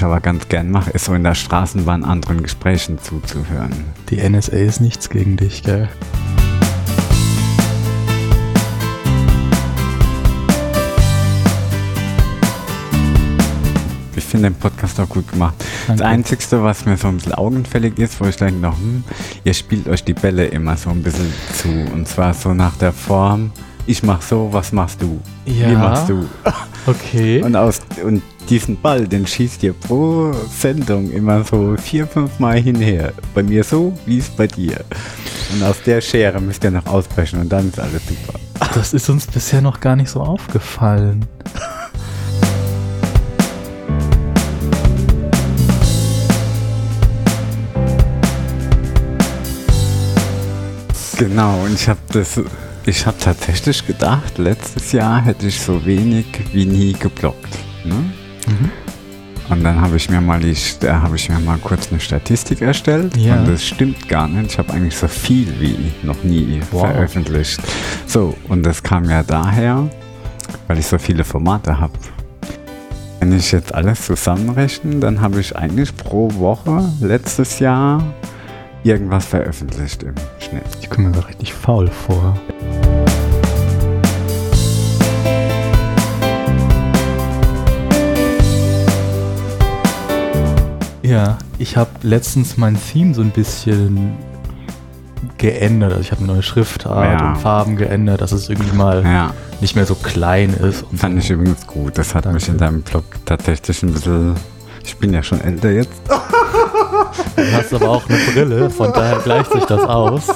ich aber ganz gern mache, ist so in der Straßenbahn anderen Gesprächen zuzuhören. Die NSA ist nichts gegen dich, gell? Ich finde den Podcast auch gut gemacht. Danke. Das Einzige, was mir so ein bisschen augenfällig ist, wo ich denke, noch, hm, ihr spielt euch die Bälle immer so ein bisschen zu. Und zwar so nach der Form, ich mach so, was machst du? Wie Ja. machst du? Okay. Und, aus, und diesen Ball, den schießt ihr pro Sendung immer so vier, fünf Mal hinher. Bei mir so, wie es bei dir. Und aus der Schere müsst ihr noch ausbrechen und dann ist alles super. Das ist uns bisher noch gar nicht so aufgefallen. Genau, und ich habe das, ich habe tatsächlich gedacht, letztes Jahr hätte ich so wenig wie nie geblockt. Ne? Mhm. Und dann habe ich mir mal die, da habe ich mir mal kurz eine Statistik erstellt Ja. und das stimmt gar nicht. Ich habe eigentlich so viel wie noch nie Wow. veröffentlicht. So, und das kam ja daher, weil ich so viele Formate habe. Wenn ich jetzt alles zusammenrechne, dann habe ich eigentlich pro Woche letztes Jahr irgendwas veröffentlicht im Schnitt. Ich komme mir richtig faul vor. Ja, ich habe letztens mein Theme so ein bisschen geändert. Also ich habe eine neue Schriftart Ja. und Farben geändert, dass es irgendwie mal Ja, nicht mehr so klein ist. Und fand ich übrigens gut. Das hat mich in deinem Blog tatsächlich ein bisschen. Ich bin ja schon älter jetzt. du hast aber auch eine Brille, von daher gleicht sich das aus.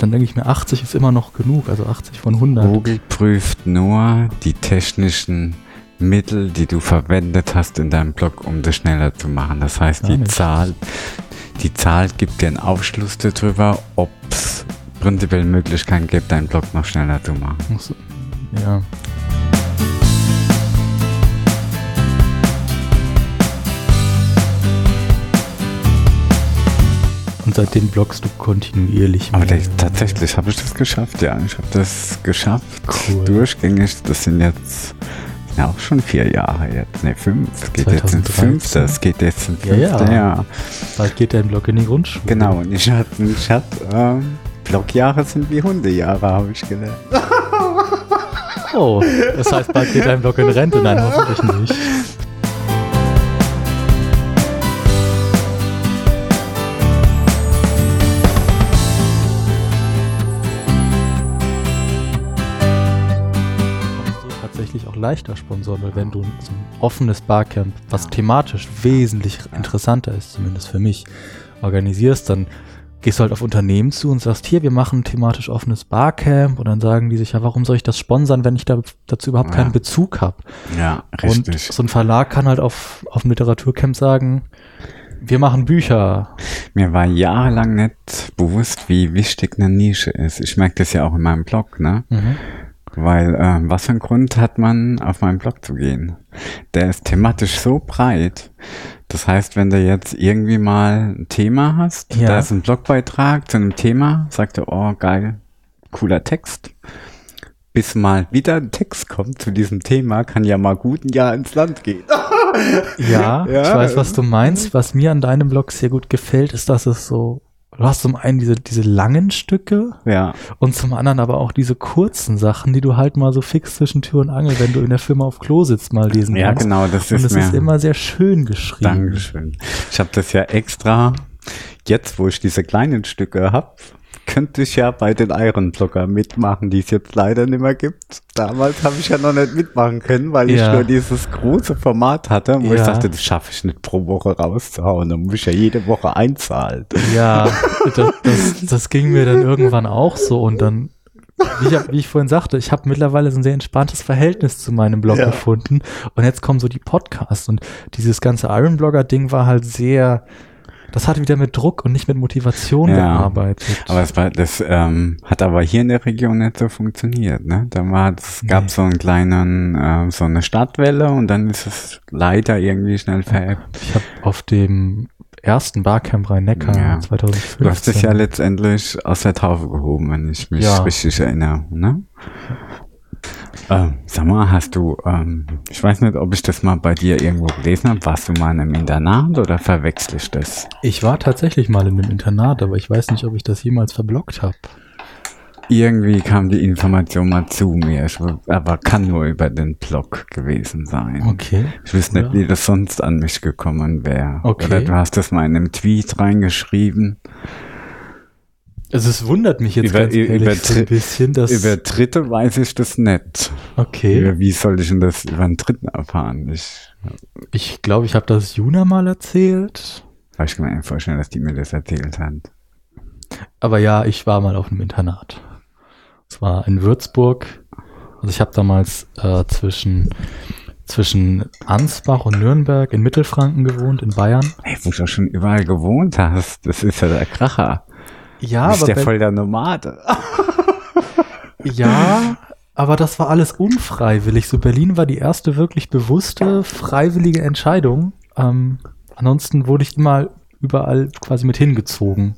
Dann denke ich mir, 80 ist immer noch genug, also 80 von 100. Google prüft nur die technischen Mittel, die du verwendet hast in deinem Blog, um das schneller zu machen. Das heißt, Gar die nicht. Zahl, die Zahl gibt dir einen Aufschluss darüber, ob es prinzipiell Möglichkeiten gibt, deinen Blog noch schneller zu machen. Ja. Und seitdem bloggst du kontinuierlich Aber das, tatsächlich habe ich das geschafft, ja. Ich habe das geschafft. Cool. Durchgängig. Das sind jetzt ja auch schon vier Jahre jetzt. Ne, fünf. Es geht jetzt ins 2013. fünfte. Es geht jetzt ins Ja, ja. fünfte Jahr. Bald geht dein Blog in die Grundschule. Genau. Und ich hatte, ich hatte ähm, Blogjahre sind wie Hundejahre, habe ich gelernt. Oh, das heißt, bald geht dein Blog in Rente. Nein, hoffentlich nicht. Tatsächlich auch leichter sponsoren, weil wenn du so ein offenes Barcamp, was thematisch wesentlich interessanter ist, zumindest für mich, organisierst, dann gehst du halt auf Unternehmen zu und sagst, hier, wir machen ein thematisch offenes Barcamp und dann sagen die sich, ja, warum soll ich das sponsern, wenn ich da, dazu überhaupt Ja. keinen Bezug habe? Ja, Und richtig. so ein Verlag kann halt auf, auf dem Literaturcamp sagen, wir machen Bücher. Mir war jahrelang nicht bewusst, wie wichtig eine Nische ist. Ich merke das ja auch in meinem Blog, ne? Weil, ähm, was für einen Grund hat man, auf meinen Blog zu gehen? Der ist thematisch so breit. Das heißt, wenn du jetzt irgendwie mal ein Thema hast, Ja. da ist ein Blogbeitrag zu einem Thema, sagt er, oh geil, cooler Text. Bis mal wieder ein Text kommt zu diesem Thema, kann ja mal gut ein Jahr ins Land gehen. Ja, Ja. ich weiß, was du meinst. Was mir an deinem Blog sehr gut gefällt, ist, dass es so, du hast zum einen diese, diese langen Stücke Ja, und zum anderen aber auch diese kurzen Sachen, die du halt mal so fix zwischen Tür und Angel, wenn du in der Firma auf Klo sitzt, mal lesen ja kannst. genau, das Und ist es mir... ist immer sehr schön geschrieben. Dankeschön. Ich habe das ja extra, jetzt wo ich diese kleinen Stücke habe, könnte ich ja bei den Iron-Blogger mitmachen, die es jetzt leider nicht mehr gibt. Damals habe ich ja noch nicht mitmachen können, weil ich Ja. nur dieses große Format hatte, wo ich Ja. dachte, das schaffe ich nicht pro Woche rauszuhauen. Da muss ich ja jede Woche einzahlen. Ja, das, das, das ging mir dann irgendwann auch so und dann, wie ich, wie ich vorhin sagte, ich habe mittlerweile so ein sehr entspanntes Verhältnis zu meinem Blog Ja. gefunden und jetzt kommen so die Podcasts und dieses ganze Ironblogger-Ding war halt sehr, das hat wieder mit Druck und nicht mit Motivation Ja. gearbeitet. Aber es war, das ähm, hat aber hier in der Region nicht so funktioniert. Ne? Da war, es gab Nee. so einen kleinen, äh, so eine Stadtwelle und dann ist es leider irgendwie schnell veräppt. ich habe auf dem ersten Barcamp Rhein-Neckar Ja. 2015. Du hast dich ja letztendlich aus der Taufe gehoben, wenn ich mich Ja. richtig erinnere, ne? Ähm, sag mal, hast du, ähm, ich weiß nicht, ob ich das mal bei dir irgendwo gelesen habe, warst du mal in einem Internat oder verwechsel ich das? Ich war tatsächlich mal in einem Internat, aber ich weiß nicht, ob ich das jemals verblockt habe. Irgendwie kam die Information mal zu mir, ich, aber kann nur über den Blog gewesen sein. Okay. Ich wüsste nicht, wie das sonst an mich gekommen wäre. Okay. Oder du hast das mal in einem Tweet reingeschrieben. Also es wundert mich jetzt Über- ganz ehrlich über so ein bisschen, dass... Über Dritte weiß ich das nicht. okay. Über wie soll ich denn das über einen Dritten erfahren? Ich, Ich glaube, ich habe das Juna mal erzählt. ich kann mir vorstellen, dass die mir das erzählt hat. Aber ja, ich war mal auf einem Internat. Es war in Würzburg. Also ich habe damals äh, zwischen, zwischen Ansbach und Nürnberg in Mittelfranken gewohnt, in Bayern. Hey, wo du schon überall gewohnt hast, das ist ja der Kracher. Ja, du bist ja voll der Nomade. Ja, aber das war alles unfreiwillig. So Berlin war die erste wirklich bewusste, freiwillige Entscheidung. Ähm, ansonsten wurde ich immer überall quasi mit hingezogen.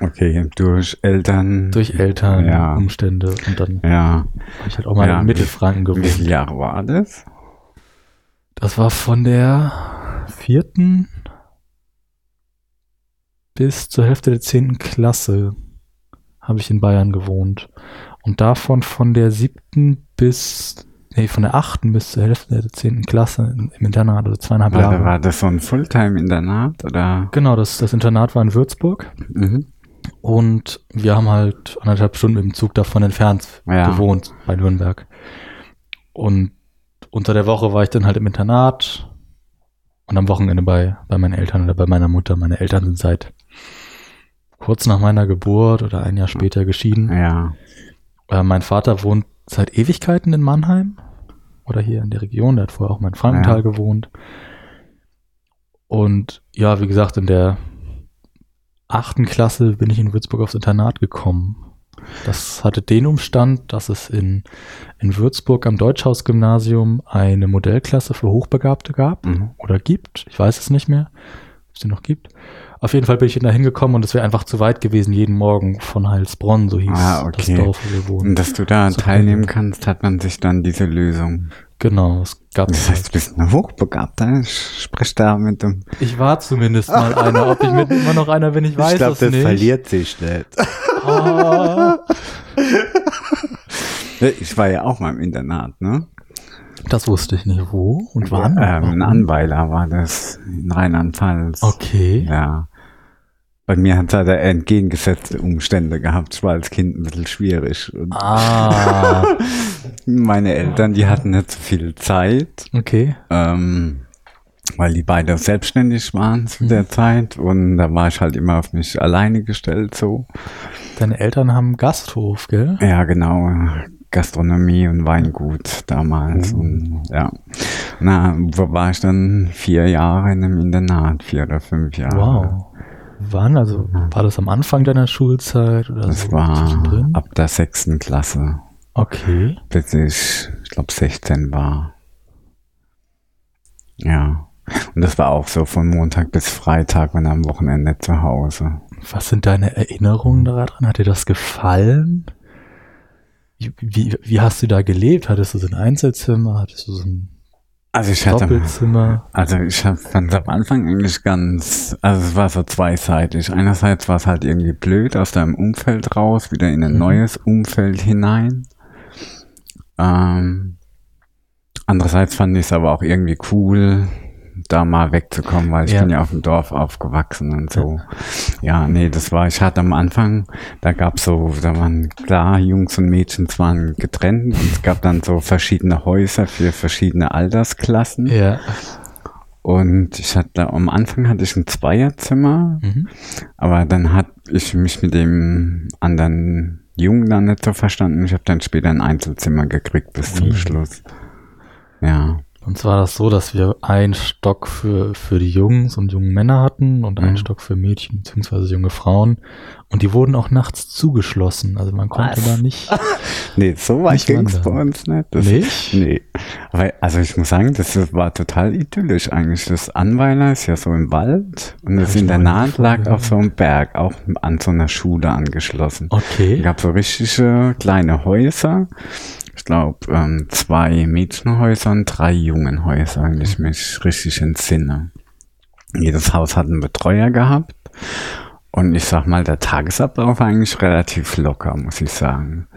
Okay, durch Eltern. Durch Eltern, Ja. Umstände. Und dann Ja. habe ich halt auch mal Ja, in Mittelfranken Wie gewohnt. viele Jahre war das? Das war von der vierten bis zur Hälfte der zehnten Klasse habe ich in Bayern gewohnt. Und davon von der siebten bis, nee, von der achten bis zur Hälfte der zehnten Klasse im im Internat, also zweieinhalb Jahre. war das so ein Fulltime-Internat oder? Genau, das, das Internat war in Würzburg Mhm. und wir haben halt anderthalb Stunden im Zug davon entfernt Ja. gewohnt bei Nürnberg. Und unter der Woche war ich dann halt im Internat und am Wochenende bei, bei meinen Eltern oder bei meiner Mutter. Meine Eltern sind seit kurz nach meiner Geburt oder ein Jahr später geschieden. Ja. Äh, mein Vater wohnt seit Ewigkeiten in Mannheim oder hier in der Region. Der hat vorher auch mal in Frankenthal Ja. gewohnt. Und ja, wie gesagt, in der achten Klasse bin ich in Würzburg aufs Internat gekommen. Das hatte den Umstand, dass es in, in Würzburg am Deutschhaus-Gymnasium eine Modellklasse für Hochbegabte gab Mhm. oder gibt. Ich weiß es nicht mehr, ob es die noch gibt. Auf jeden Fall bin ich da hingekommen und es wäre einfach zu weit gewesen, jeden Morgen von Heilsbronn, so hieß Ah, okay. das Dorf, wo wir wohnen. Und dass du da So teilnehmen kannst, hat man sich dann diese Lösung. Genau, es gab. Das heißt, du bist ein Hochbegabter. Ich spreche da mit dem. Ich war zumindest mal einer. Ob ich mit immer noch einer bin, ich weiß es nicht. sich nicht. Ah, Ich war ja auch mal im Internat, ne? Das wusste ich nicht. Wo und wann? Ähm, in? Anweiler war das in Rheinland-Pfalz. Okay. Ja. Bei mir hat er da entgegengesetzte Umstände gehabt. Ich war als Kind ein bisschen schwierig. Und Ah, meine Eltern, die hatten nicht so viel Zeit, okay. ähm, weil die beide selbstständig waren zu der Zeit. Und da war ich halt immer auf mich alleine gestellt so. Deine Eltern haben Gasthof, gell? Ja, genau. Gastronomie und Weingut damals. Und, ja. Na, wo war ich dann? Vier Jahre in einem Internat, vier oder fünf Jahre. Wow. Wann? Also war das am Anfang deiner Schulzeit oder Das so war ab der sechsten Klasse, Okay. bis ich, ich glaube, 16 war. Ja. Und das war auch so von Montag bis Freitag und am Wochenende zu Hause. Was sind deine Erinnerungen daran? Hat dir das gefallen? Wie, wie, hast du da gelebt? Hattest du so ein Einzelzimmer? Hattest du so ein Also ich hatte, Doppelzimmer? also ich fand es am Anfang eigentlich ganz, also es war so zweiseitig. Einerseits war es halt irgendwie blöd, aus deinem Umfeld raus, wieder in ein Mhm. neues Umfeld hinein. Ähm, andererseits fand ich es aber auch irgendwie cool, da mal wegzukommen, weil ich Ja. bin ja auf dem Dorf aufgewachsen und so. Ja, nee, das war, ich hatte am Anfang, da gab's so, da waren klar, Jungs und Mädchen waren getrennt und es gab dann so verschiedene Häuser für verschiedene Altersklassen. Ja. Und ich hatte, am Anfang hatte ich ein Zweierzimmer, Mhm. aber dann hat ich mich mit dem anderen Jungen dann nicht so verstanden. Ich habe dann später ein Einzelzimmer gekriegt bis zum Ui. Schluss. Ja. Und war das so, dass wir einen Stock für, für die Jungs und jungen Männer hatten und einen Mhm. Stock für Mädchen bzw. junge Frauen. Und die wurden auch nachts zugeschlossen. Also man konnte Was? da nicht. Nee, so weit Nicht ging's bei uns nicht. Das, Nicht? Nee. Aber also ich muss sagen, das war total idyllisch eigentlich. Das Anweiler ist ja so im Wald und das noch Internat nie lag auf so einem Berg, auch an so einer Schule angeschlossen. Es Okay. gab so richtige kleine Häuser. Ich glaube, ähm, zwei Mädchenhäuser und drei Jungenhäuser, wenn ich mich richtig entsinne. Jedes Haus hat einen Betreuer gehabt. Und ich sag mal, der Tagesablauf war eigentlich relativ locker, muss ich sagen.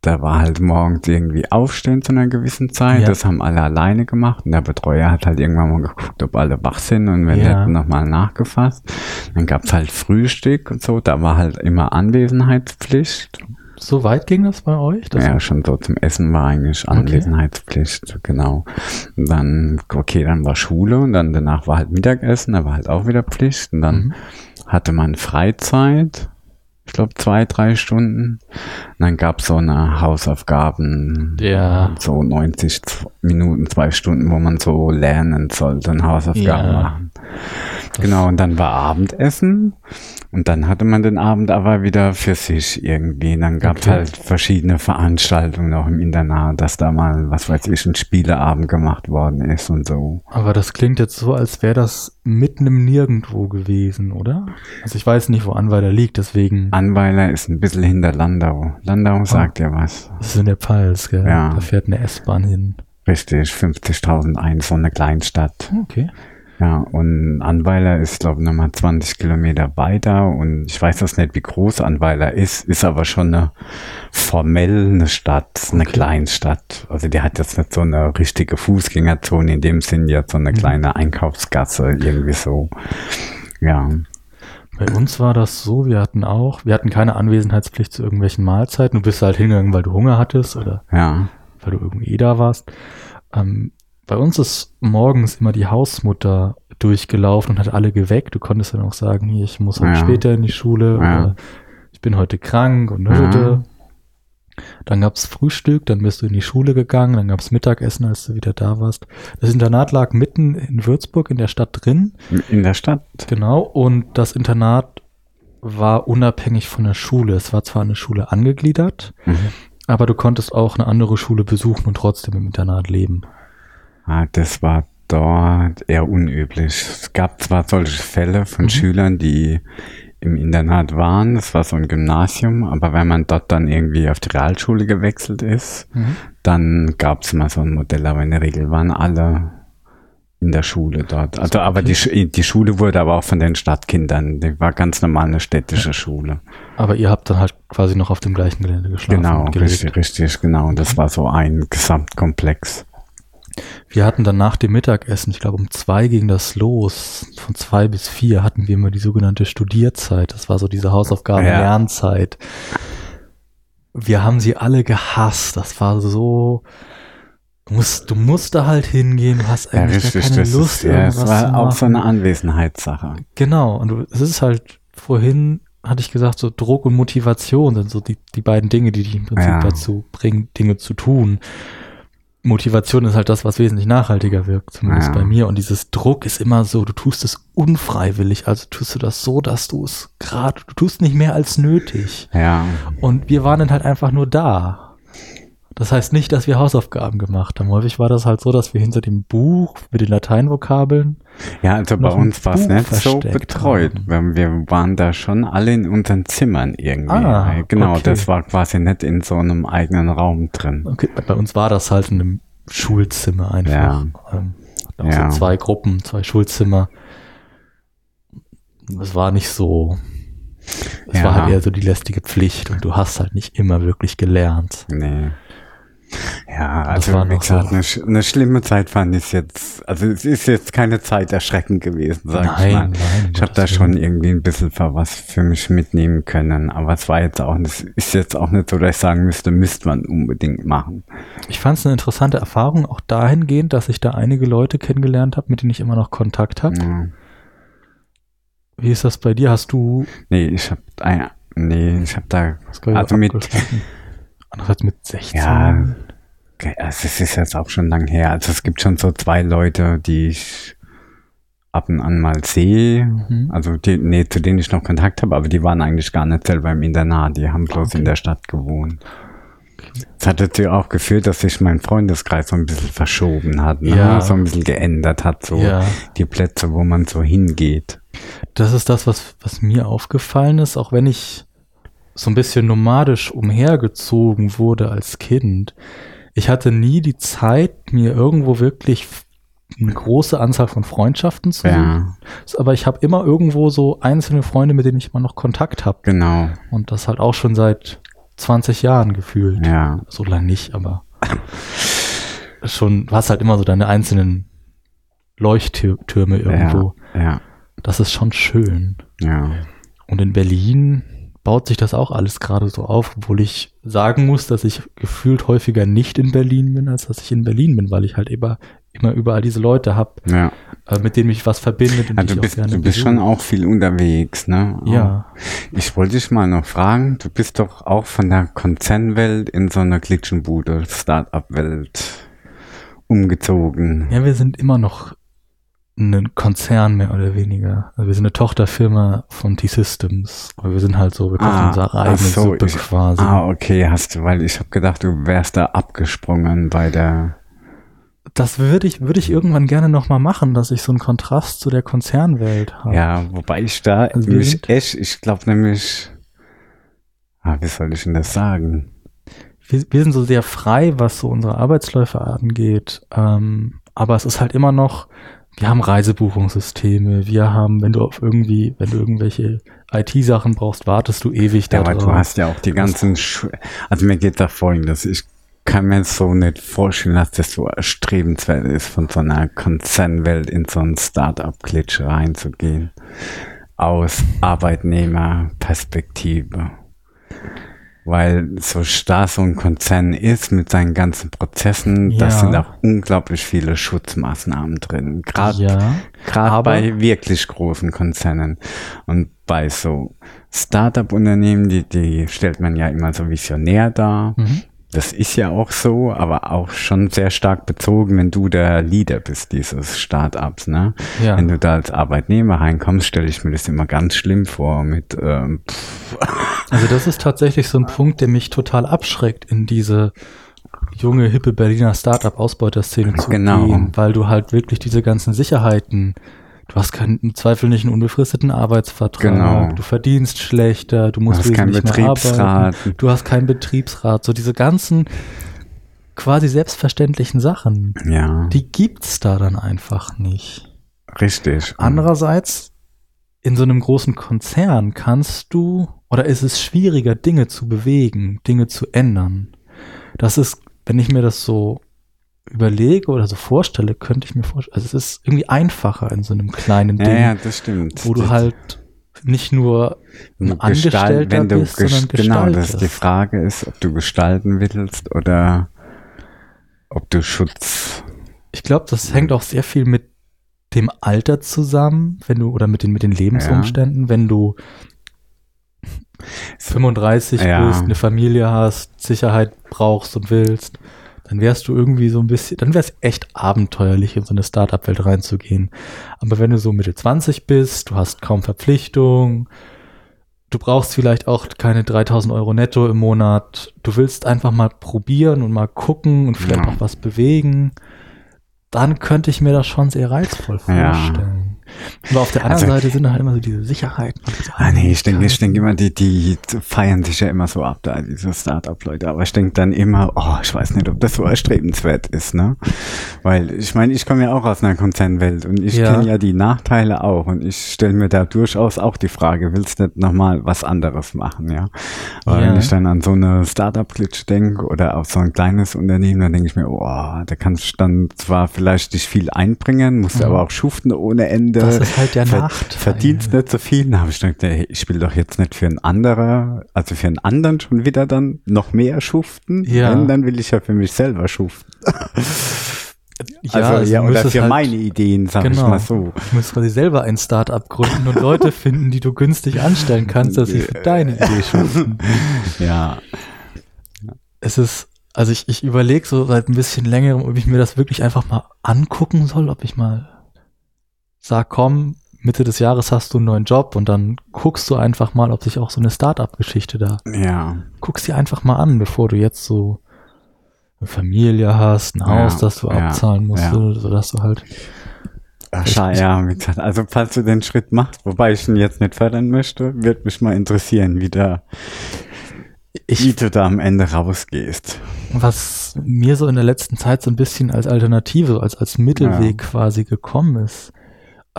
Da war halt morgens irgendwie aufstehen zu einer gewissen Zeit. Ja. Das haben alle alleine gemacht. Und der Betreuer hat halt irgendwann mal geguckt, ob alle wach sind und wenn Ja. nicht, nochmal nachgefasst. Dann gab's halt Frühstück und so. Da war halt immer Anwesenheitspflicht. So weit ging das bei euch? Das ja, schon so zum Essen war eigentlich Anwesenheitspflicht, genau. Und dann, okay, dann war Schule und dann danach war halt Mittagessen, da war halt auch wieder Pflicht. Und dann Mhm. hatte man Freizeit, ich glaube zwei, drei Stunden. Und dann gab's so eine Hausaufgaben, Ja. so 90 Z- Minuten, zwei Stunden, wo man so lernen sollte und Hausaufgaben Ja. machen. Genau, und dann war Abendessen und dann hatte man den Abend aber wieder für sich irgendwie. Und dann gab's Okay. halt verschiedene Veranstaltungen auch im Internat, dass da mal, was weiß ich, ein Spieleabend gemacht worden ist und so. Aber das klingt jetzt so, als wäre das mitten im Nirgendwo gewesen, oder? Also ich weiß nicht, wo Anweiler liegt, deswegen Anweiler ist ein bisschen hinter Landau. Landau sagt ja was. das ist in der Pfalz, gell? Ja. Da fährt eine S-Bahn hin. Richtig, 50.000 ein, so eine Kleinstadt. Okay. Ja, und Anweiler ist, glaube ich, nochmal 20 Kilometer weiter und ich weiß das nicht, wie groß Anweiler ist, ist aber schon eine formell eine Stadt, eine Okay. Kleinstadt. Also die hat jetzt nicht so eine richtige Fußgängerzone, in dem Sinn jetzt so eine Mhm. kleine Einkaufsgasse, irgendwie so. Ja, Bei uns war das so, wir hatten auch, wir hatten keine Anwesenheitspflicht zu irgendwelchen Mahlzeiten. Du bist halt hingegangen, weil du Hunger hattest oder ja, weil du irgendwie da warst. Ähm, bei uns ist morgens immer die Hausmutter durchgelaufen und hat alle geweckt. Du konntest dann auch sagen, hier, ich muss heute Ja. später in die Schule Ja. oder ich bin heute krank und Ja. dann gab's Frühstück, dann bist du in die Schule gegangen, dann gab's Mittagessen, als du wieder da warst. Das Internat lag mitten in Würzburg in der Stadt drin, in der Stadt. genau, und das Internat war unabhängig von der Schule. Es war zwar eine Schule angegliedert, Mhm. aber du konntest auch eine andere Schule besuchen und trotzdem im Internat leben. Ah, das war dort eher unüblich. Es gab zwar solche Fälle von Mhm. Schülern, die im Internat waren, das war so ein Gymnasium, aber wenn man dort dann irgendwie auf die Realschule gewechselt ist, dann gab es immer so ein Modell, aber in der Regel waren alle in der Schule dort. Also, aber die, die Schule wurde aber auch von den Stadtkindern, die war ganz normal eine städtische Schule. Aber ihr habt dann halt quasi noch auf dem gleichen Gelände geschlafen. Genau, richtig, richtig, genau. Und das war so ein Gesamtkomplex. Wir hatten dann nach dem Mittagessen, ich glaube um zwei ging das los, von zwei bis vier hatten wir immer die sogenannte Studierzeit. Das war so diese Hausaufgaben-Lernzeit. Wir haben sie alle gehasst. Das war so, du musst, du musst da halt hingehen, hast Ja, eigentlich gar richtig, keine das Lust, ist, ja, irgendwas war zu auch so machen. eine Anwesenheitssache. Genau, und es ist halt vorhin, hatte ich gesagt, so Druck und Motivation sind so die, die beiden Dinge, die dich im Prinzip Ja. dazu bringen, Dinge zu tun. Motivation ist halt das, was wesentlich nachhaltiger wirkt, zumindest Ja. bei mir. Und dieses Druck ist immer so, du tust es unfreiwillig, also tust du das so, dass du es gerade, du tust nicht mehr als nötig. Ja, Und wir waren dann halt einfach nur da. Das heißt nicht, dass wir Hausaufgaben gemacht haben. Häufig war das halt so, dass wir hinter dem Buch mit den Lateinvokabeln ja, also bei uns war es nicht so versteckt betreut. haben. Wir waren da schon alle in unseren Zimmern irgendwie. Ah, genau, okay. das war quasi nicht in so einem eigenen Raum drin. Okay, bei uns war das halt in einem Schulzimmer einfach. Ja. Ähm, Ja. so zwei Gruppen, zwei Schulzimmer. Es war nicht so. Es Ja. war halt eher so die lästige Pflicht und du hast halt nicht immer wirklich gelernt. Nee. Ja, also war wie gesagt, so. eine, eine schlimme Zeit fand ich jetzt, also es ist jetzt keine Zeit erschreckend gewesen, sag ich mal. nein. Ich habe da schon irgendwie ein bisschen was für mich mitnehmen können, aber es war jetzt auch, das ist jetzt auch nicht so, dass ich sagen müsste, müsste man unbedingt machen. Ich fand es eine interessante Erfahrung, auch dahingehend, dass ich da einige Leute kennengelernt habe, mit denen ich immer noch Kontakt habe. Ja. Wie ist das bei dir? Hast du Nee, ich habe, nee, ich habe da, Also mit-? Andererseits mit 16. Ja. also es ist jetzt auch schon lang her. Also es gibt schon so zwei Leute, die ich ab und an mal sehe, mhm. also die, nee, zu denen ich noch Kontakt habe, aber die waren eigentlich gar nicht selber im Internat, die haben bloß okay. in der Stadt gewohnt. Es hat dazu auch geführt, dass sich mein Freundeskreis so ein bisschen verschoben hat, ne? ja. so ein bisschen geändert hat, so ja. die Plätze, wo man so hingeht. Das ist das, was, was mir aufgefallen ist, auch wenn ich so ein bisschen nomadisch umhergezogen wurde als Kind. Ich hatte nie die Zeit, mir irgendwo wirklich eine große Anzahl von Freundschaften zu ja. Aber ich habe immer irgendwo so einzelne Freunde, mit denen ich immer noch Kontakt habe. Genau. Und das halt auch schon seit 20 Jahren gefühlt. Ja. So lange nicht, aber schon, du hast halt immer so deine einzelnen Leuchttürme irgendwo. Ja, ja. Das ist schon schön. Ja. Und in Berlin baut sich das auch alles gerade so auf, obwohl ich sagen muss, dass ich gefühlt häufiger nicht in Berlin bin, als dass ich in Berlin bin, weil ich halt immer, immer überall diese Leute habe, ja. äh, mit denen mich was verbindet. Und ja, du bist, du bist schon auch viel unterwegs, ne? Ja. Ich wollte dich mal noch fragen, du bist doch auch von der Konzernwelt in so einer Glitschenbude, Start-up-Welt umgezogen. Ja, wir sind immer noch ein Konzern mehr oder weniger. Also wir sind eine Tochterfirma von T-Systems. Aber wir sind halt so, wir kochen ah, unsere eigene so, Suppe ich, quasi. Ah, okay, hast du, weil ich habe gedacht, du wärst da abgesprungen bei der. Das würde ich, würde ich irgendwann gerne nochmal machen, dass ich so einen Kontrast zu der Konzernwelt habe. Ja, wobei ich da also nämlich echt, ich glaube nämlich, ah, wie soll ich denn das sagen? Wir, wir sind so sehr frei, was so unsere Arbeitsläufe angeht. Ähm, aber es ist halt immer noch, wir haben Reisebuchungssysteme, wir haben, wenn du auf irgendwie, wenn du irgendwelche IT-Sachen brauchst, wartest du ewig ja, da. Aber du hast ja auch die ganzen, Sch also mir geht da folgendes, ich kann mir so nicht vorstellen, dass das so erstrebenswert ist, von so einer Konzernwelt in so ein Startup-Glitch reinzugehen. Aus Arbeitnehmerperspektive weil so starr so ein Konzern ist mit seinen ganzen Prozessen, ja. da sind auch unglaublich viele Schutzmaßnahmen drin. Gerade ja, bei wirklich großen Konzernen. Und bei so Startup-Unternehmen, die, die stellt man ja immer so visionär dar. Mhm. Das ist ja auch so, aber auch schon sehr stark bezogen, wenn du der Leader bist dieses Startups. Ne? Ja. Wenn du da als Arbeitnehmer reinkommst, stelle ich mir das immer ganz schlimm vor. Mit ähm, also das ist tatsächlich so ein Punkt, der mich total abschreckt, in diese junge hippe Berliner Startup-Ausbeuterszene zu genau. gehen, weil du halt wirklich diese ganzen Sicherheiten Du hast keinen im Zweifel nicht einen unbefristeten Arbeitsvertrag. Genau. Du verdienst schlechter. Du musst du hast keinen Betriebsrat. Du hast keinen Betriebsrat. So diese ganzen quasi selbstverständlichen Sachen. Ja. Die gibt's da dann einfach nicht. Richtig. Andererseits in so einem großen Konzern kannst du oder ist es schwieriger Dinge zu bewegen, Dinge zu ändern. Das ist, wenn ich mir das so überlege oder so vorstelle, könnte ich mir vorstellen, also es ist irgendwie einfacher in so einem kleinen Ding. Ja, ja das stimmt. Wo du halt nicht nur ein Angestellter wenn du bist, sondern Genau, dass die Frage ist, ob du gestalten willst oder ob du Schutz. Ich glaube, das hängt auch sehr viel mit dem Alter zusammen, wenn du, oder mit den, mit den Lebensumständen, ja. wenn du 35 ja. bist, eine Familie hast, Sicherheit brauchst und willst dann wärst du irgendwie so ein bisschen, dann wär's echt abenteuerlich, in so eine Startup-Welt reinzugehen. Aber wenn du so Mitte 20 bist, du hast kaum Verpflichtung, du brauchst vielleicht auch keine 3000 Euro netto im Monat, du willst einfach mal probieren und mal gucken und vielleicht ja. auch was bewegen, dann könnte ich mir das schon sehr reizvoll vorstellen. Ja. Aber auf der anderen also, Seite sind halt immer so diese Sicherheiten. Ah, nee, ich denke, ich denke immer, die, die feiern sich ja immer so ab, da, diese Start-up-Leute. Aber ich denke dann immer, oh, ich weiß nicht, ob das so erstrebenswert ist, ne? Weil, ich meine, ich komme ja auch aus einer Konzernwelt und ich ja. kenne ja die Nachteile auch und ich stelle mir da durchaus auch die Frage, willst du nicht nochmal was anderes machen, ja? Aber ja. wenn ich dann an so eine Start-up-Glitch denke oder auf so ein kleines Unternehmen, dann denke ich mir, oh, da kannst du dann zwar vielleicht dich viel einbringen, musst mhm. aber auch schuften ohne Ende das ist halt der ver Nachteil. Verdienst nicht so viel. Da habe ich gedacht, ey, ich will doch jetzt nicht für einen anderen, also für einen anderen schon wieder dann noch mehr schuften. Ja. Wenn, dann will ich ja für mich selber schuften. Ja, also, also ja, oder für halt, meine Ideen, sag genau, ich mal so. Du musst quasi selber ein Start-up gründen und Leute finden, die du günstig anstellen kannst, dass sie für deine Idee schuften. Ja. Es ist, Also ich, ich überlege so seit ein bisschen längerem, ob ich mir das wirklich einfach mal angucken soll, ob ich mal sag, komm, Mitte des Jahres hast du einen neuen Job und dann guckst du einfach mal, ob sich auch so eine Startup-Geschichte da. Ja. Guckst dir einfach mal an, bevor du jetzt so eine Familie hast, ein Haus, Ja, das du ja, abzahlen musst, ja. so dass du halt. Ach, ja, wie gesagt, also falls du den Schritt machst, wobei ich ihn jetzt nicht fördern möchte, wird mich mal interessieren, wie, da, wie Ich, du da am Ende rausgehst. was mir so in der letzten Zeit so ein bisschen als Alternative, als, als Mittelweg quasi gekommen ist,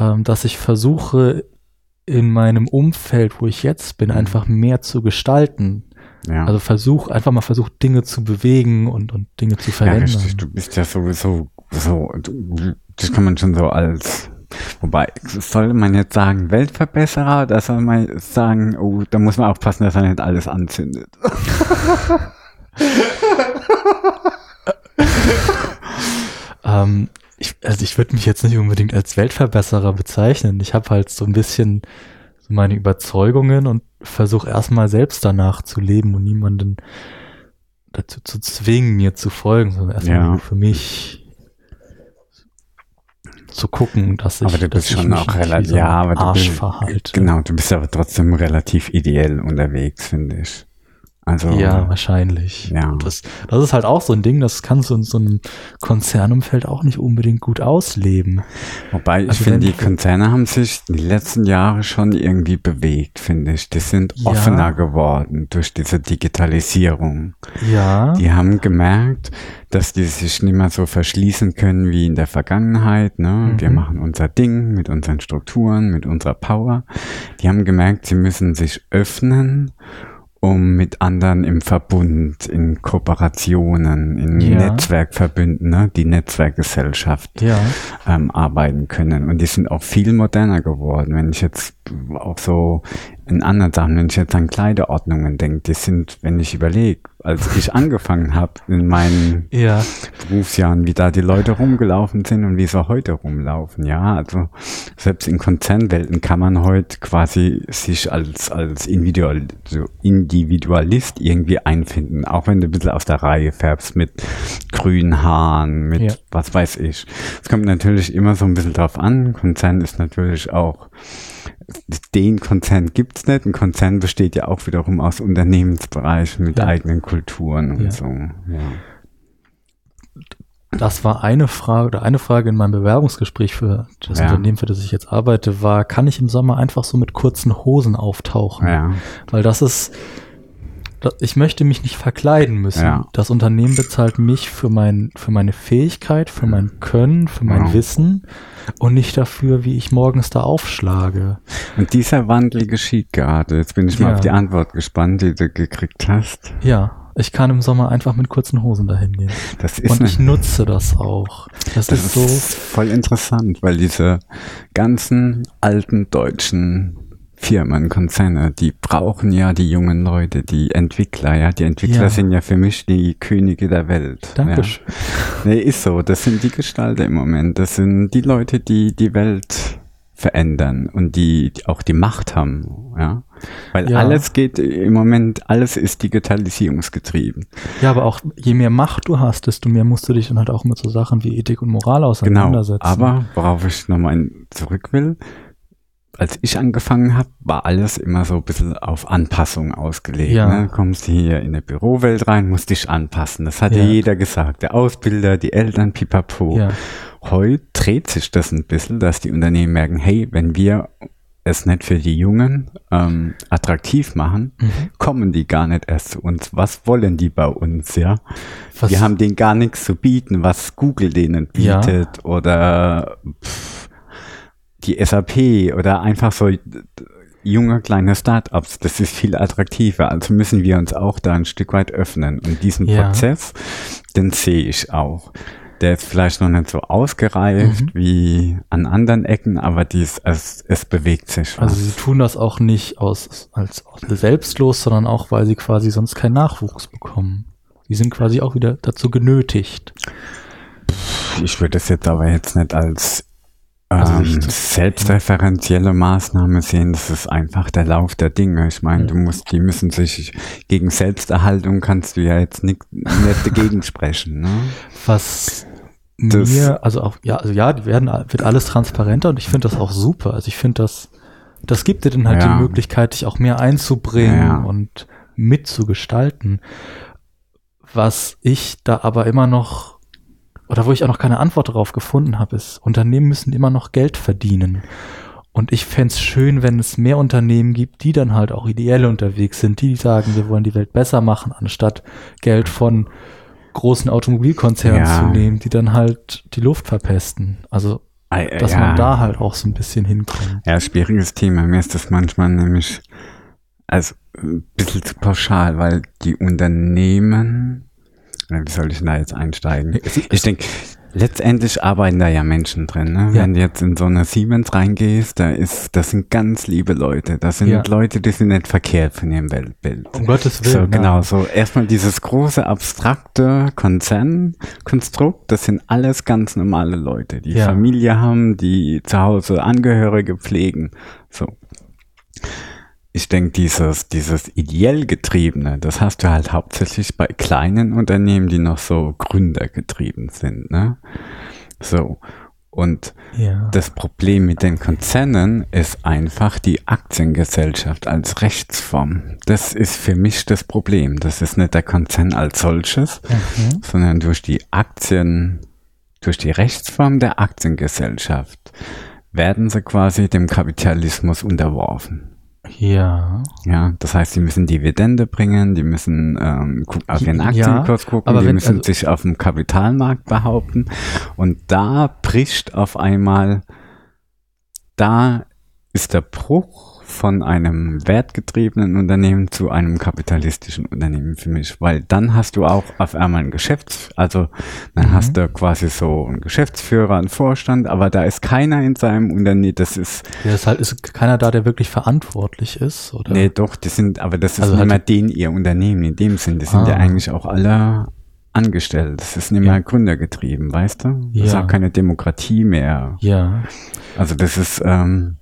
ähm, dass ich versuche, in meinem Umfeld, wo ich jetzt bin, Mhm. einfach mehr zu gestalten. Ja, Also versuch, einfach mal versucht, Dinge zu bewegen und, und Dinge zu ja verändern. richtig, du bist ja sowieso so, das kann man schon so als, wobei, soll man jetzt sagen Weltverbesserer oder soll man sagen, oh, da muss man aufpassen, dass er nicht alles anzündet. Ähm, ich, also ich würde mich jetzt nicht unbedingt als Weltverbesserer bezeichnen. Ich habe halt so ein bisschen so meine Überzeugungen und versuche erstmal selbst danach zu leben und niemanden dazu zu zwingen, mir zu folgen, sondern erstmal Ja. nur für mich zu gucken, dass ich, Aber du bist schon auch relativ, ja, aber du Arsch bist, verhalte. genau, du bist aber trotzdem relativ ideell unterwegs, finde ich. Also, Ja, wahrscheinlich. Ja. Das, das ist halt auch so ein Ding, das kannst du in so einem Konzernumfeld auch nicht unbedingt gut ausleben. Wobei ich Also finde, die Konzerne haben sich die letzten Jahre schon irgendwie bewegt, finde ich. Die sind Ja. offener geworden durch diese Digitalisierung. Ja. Die haben gemerkt, dass die sich nicht mehr so verschließen können wie in der Vergangenheit. Ne? Wir Mhm. machen unser Ding mit unseren Strukturen, mit unserer Power. Die haben gemerkt, sie müssen sich öffnen, um mit anderen im Verbund, in Kooperationen, in Ja. Netzwerkverbünden, ne? die Netzwerkgesellschaft ja. ähm, arbeiten können. Und die sind auch viel moderner geworden. Wenn ich jetzt auch so in anderen Sachen, wenn ich jetzt an Kleiderordnungen denke, die sind, wenn ich überlege, als ich angefangen habe in meinen Ja. Berufsjahren, wie da die Leute rumgelaufen sind und wie sie heute rumlaufen. Ja, also selbst in Konzernwelten kann man heute quasi sich als, als Individual, so Individualist irgendwie einfinden, auch wenn du ein bisschen aus der Reihe färbst mit grünen Haaren, mit Ja. was weiß ich. Es kommt natürlich immer so ein bisschen drauf an. Konzern ist natürlich auch den Konzern gibt's nicht. Ein Konzern besteht ja auch wiederum aus Unternehmensbereichen mit Ja. eigenen Kulturen und Ja. so. Ja. Das war eine Frage oder eine Frage in meinem Bewerbungsgespräch für das. Unternehmen, für das ich jetzt arbeite, war, kann ich im Sommer einfach so mit kurzen Hosen auftauchen? Ja. Weil das ist, ich möchte mich nicht verkleiden müssen. Ja. Das Unternehmen bezahlt mich für mein, für meine Fähigkeit, für mein Können, für mein Ja. Wissen und nicht dafür, wie ich morgens da aufschlage. Und dieser Wandel geschieht gerade. Jetzt bin ich mal Ja. auf die Antwort gespannt, die du gekriegt hast. Ja, ich kann im Sommer einfach mit kurzen Hosen dahin gehen. Das ist, Und ich nutze das auch. Das, das ist ist so, voll interessant, weil diese ganzen alten deutschen Firmen, Konzerne, die brauchen ja die jungen Leute, die Entwickler, ja. Die Entwickler Ja. sind ja für mich die Könige der Welt. Dankeschön. Ja. Nee, ist so. Das sind die Gestalter im Moment. Das sind die Leute, die die Welt verändern und die auch die Macht haben, ja. Weil Ja. alles geht im Moment, alles ist digitalisierungsgetrieben. Ja, aber auch je mehr Macht du hast, desto mehr musst du dich dann halt auch mit so Sachen wie Ethik und Moral Genau. auseinandersetzen. Aber worauf ich nochmal zurück will, als ich angefangen habe, war alles immer so ein bisschen auf Anpassung ausgelegt. Ja. Ne? Kommst du hier in eine Bürowelt rein, musst dich anpassen. Das hat ja, Ja. jeder gesagt. Der Ausbilder, die Eltern, pipapo. ja, Heute dreht sich das ein bisschen, dass die Unternehmen merken, hey, wenn wir es nicht für die Jungen ähm, attraktiv machen, Mhm. kommen die gar nicht erst zu uns. Was wollen die bei uns, ja? Was- Wir haben denen gar nichts zu bieten, was Google denen Ja. bietet oder pff, die SAP oder einfach so junge kleine Startups. Das ist viel attraktiver. Also müssen wir uns auch da ein Stück weit öffnen. Und diesen Ja. Prozess, den sehe ich auch. Der ist vielleicht noch nicht so ausgereift Mhm. wie an anderen Ecken, aber dies, es, es bewegt sich. Also was. sie tun das auch nicht aus, als, aus selbstlos, sondern auch, weil sie quasi sonst keinen Nachwuchs bekommen. Die sind quasi auch wieder dazu genötigt. ich würde es jetzt aber jetzt nicht als Also ähm, selbstreferenzielle Maßnahmen sehen, das ist einfach der Lauf der Dinge. Ich meine, du musst, die müssen sich gegen Selbsterhaltung kannst du ja jetzt nicht, nicht dagegen sprechen. Ne? Was das, mir, also auch, ja, also ja, die werden, wird alles transparenter und ich finde das auch super. Also ich finde das, das gibt dir dann halt ja. die Möglichkeit, dich auch mehr einzubringen ja. und mitzugestalten. Was ich da aber immer noch oder wo ich auch noch keine Antwort darauf gefunden habe, ist, Unternehmen müssen immer noch Geld verdienen. Und ich fände schön, wenn es mehr Unternehmen gibt, die dann halt auch ideell unterwegs sind, die sagen, wir wollen die Welt besser machen, anstatt Geld von großen Automobilkonzernen ja. zu nehmen, die dann halt die Luft verpesten. Also, dass ja. man da halt auch so ein bisschen hinkommt. Ja, schwieriges Thema. Mir ist das manchmal nämlich, also ein bisschen zu pauschal, weil die Unternehmen wie soll ich da jetzt einsteigen? Ich denke, letztendlich arbeiten da ja Menschen drin. Ne? Ja. Wenn du jetzt in so eine Siemens reingehst, da ist, das sind ganz liebe Leute. Das sind ja. Leute, die sind nicht verkehrt von ihrem Weltbild. Um Gottes Willen. So, genau, so erstmal dieses große, abstrakte Konzernkonstrukt, das sind alles ganz normale Leute, die ja. Familie haben, die zu Hause Angehörige pflegen. So ich denke, dieses, dieses ideell getriebene, das hast du halt hauptsächlich bei kleinen Unternehmen, die noch so gründergetrieben sind, ne? So. Und ja. das Problem mit den Konzernen ist einfach die Aktiengesellschaft als Rechtsform. Das ist für mich das Problem. Das ist nicht der Konzern als solches, mhm. sondern durch die Aktien, durch die Rechtsform der Aktiengesellschaft werden sie quasi dem Kapitalismus unterworfen. Ja. Ja, das heißt, die müssen Dividende bringen, die müssen ähm, auf ihren Aktienkurs ja, gucken, die wenn, müssen also, sich auf dem Kapitalmarkt behaupten. Und da bricht auf einmal, da ist der Bruch von einem wertgetriebenen Unternehmen zu einem kapitalistischen Unternehmen für mich, weil dann hast du auch auf einmal ein Geschäfts, also dann mhm. hast du quasi so einen Geschäftsführer, einen Vorstand, aber da ist keiner in seinem Unternehmen, das ist. Ja, das halt ist keiner da, der wirklich verantwortlich ist, oder? Nee, doch, die sind, aber das ist also nicht mehr den ihr Unternehmen in dem Sinn, die sind ah. ja eigentlich auch alle angestellt. Das ist nicht mehr ja. gründergetrieben, weißt du? Das ja. ist auch keine Demokratie mehr. Ja. Also das ist, ähm,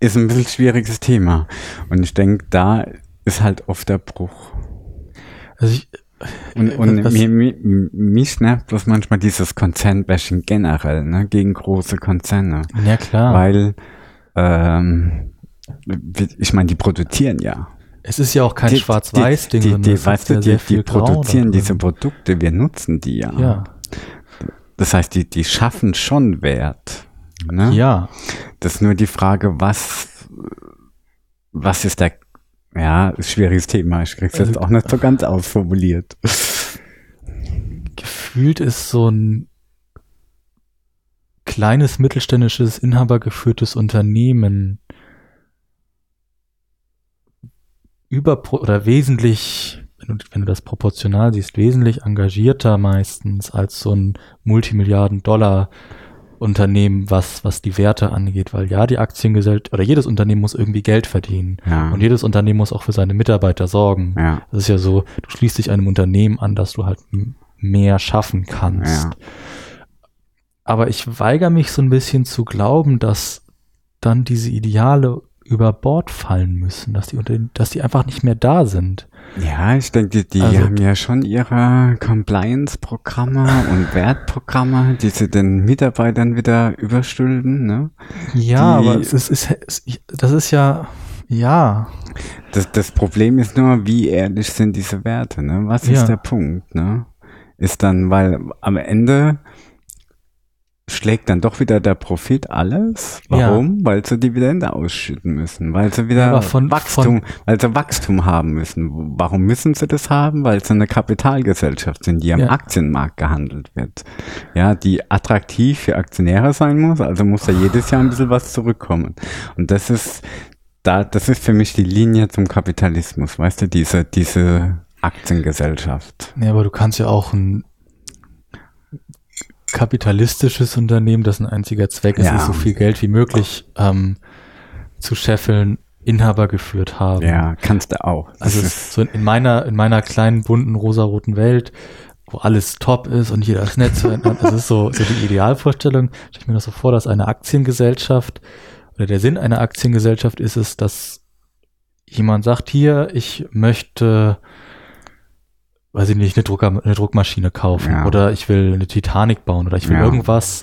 ist ein bisschen schwieriges Thema. Und ich denke, da ist halt oft der Bruch. Also ich, und, und was, mir, mir, mich nervt bloß manchmal dieses Konzernbashing generell, ne, gegen große Konzerne. Ja, klar. Weil, ähm, ich meine, die produzieren ja. Es ist ja auch kein Schwarz-Weiß-Ding, die, die, die, weißt du, die, die produzieren diese Produkte, wir nutzen die ja. ja. Das heißt, die, die schaffen schon Wert. Ne? Ja. Das ist nur die Frage, was, was ist der, ja, ist schwieriges Thema. Ich krieg's jetzt auch nicht so ganz ausformuliert. Gefühlt ist so ein kleines mittelständisches, inhabergeführtes Unternehmen über oder wesentlich, wenn du, wenn du das proportional siehst, wesentlich engagierter meistens als so ein Multimilliarden-Dollar Unternehmen, was, was die Werte angeht, weil ja, die Aktiengesellschaft oder jedes Unternehmen muss irgendwie Geld verdienen. Ja. Und jedes Unternehmen muss auch für seine Mitarbeiter sorgen. Ja. Das ist ja so, du schließt dich einem Unternehmen an, dass du halt mehr schaffen kannst. Ja. Aber ich weigere mich so ein bisschen zu glauben, dass dann diese Ideale über Bord fallen müssen, dass die, dass die einfach nicht mehr da sind. Ja, ich denke, die, die also, haben ja schon ihre Compliance-Programme und Wertprogramme, die sie den Mitarbeitern wieder überstülpen, ne? Ja, die, aber es ist, ist, das ist ja, ja. Das, das Problem ist nur, wie ehrlich sind diese Werte, ne? Was ist ja. der Punkt, ne? Ist dann, weil am Ende schlägt dann doch wieder der Profit alles. Warum? Ja. Weil sie Dividende ausschütten müssen, weil sie wieder von, Wachstum, von weil sie Wachstum haben müssen. Warum müssen sie das haben? Weil sie eine Kapitalgesellschaft sind, die am ja. Aktienmarkt gehandelt wird. Ja, die attraktiv für Aktionäre sein muss, also muss da jedes Jahr ein bisschen was zurückkommen. Und das ist da, das ist für mich die Linie zum Kapitalismus, weißt du, diese, diese Aktiengesellschaft. Ja, aber du kannst ja auch ein kapitalistisches Unternehmen, dessen einziger Zweck ja. ist, so viel Geld wie möglich ähm, zu scheffeln, Inhaber geführt haben. Ja, kannst du auch. Also so in meiner, in meiner kleinen, bunten, rosaroten Welt wo alles top ist und jeder das Netz hat. Das ist so, so die Idealvorstellung. Stelle ich mir das so vor, dass eine Aktiengesellschaft oder der Sinn einer Aktiengesellschaft ist es, dass jemand sagt, hier, ich möchte, weiß ich nicht, eine, Drucker, eine Druckmaschine kaufen ja. oder ich will eine Titanic bauen oder ich will ja. irgendwas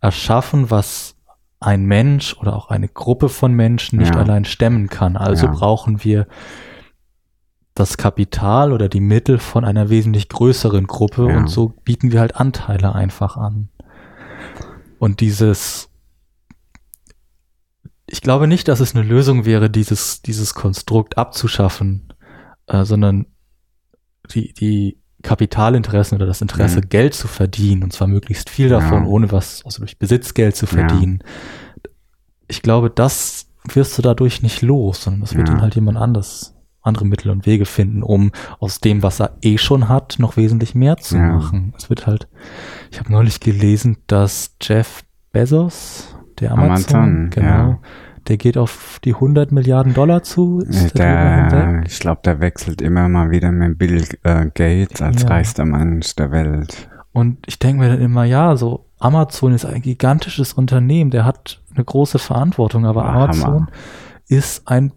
erschaffen, was ein Mensch oder auch eine Gruppe von Menschen nicht ja. allein stemmen kann. Also brauchen wir das Kapital oder die Mittel von einer wesentlich größeren Gruppe und so bieten wir halt Anteile einfach an. Und dieses, ich glaube nicht, dass es eine Lösung wäre, dieses, dieses Konstrukt abzuschaffen, äh, sondern die, die Kapitalinteressen oder das Interesse, mhm. Geld zu verdienen, und zwar möglichst viel davon, ja. ohne was, also durch Besitzgeld zu verdienen. Ja. Ich glaube, das wirst du dadurch nicht los, sondern das wird dann halt jemand anders andere Mittel und Wege finden, um aus dem, was er eh schon hat, noch wesentlich mehr zu machen. Es wird halt, ich habe neulich gelesen, dass Jeff Bezos, der Amazon, Amazon genau. Der geht auf die 100 Milliarden Dollar zu. Der, ich glaube, der wechselt immer mal wieder mit Bill äh, Gates als ja. reichster Mensch der Welt. Und ich denke mir dann immer, ja, so Amazon ist ein gigantisches Unternehmen, der hat eine große Verantwortung, aber Ach, Amazon Hammer. ist ein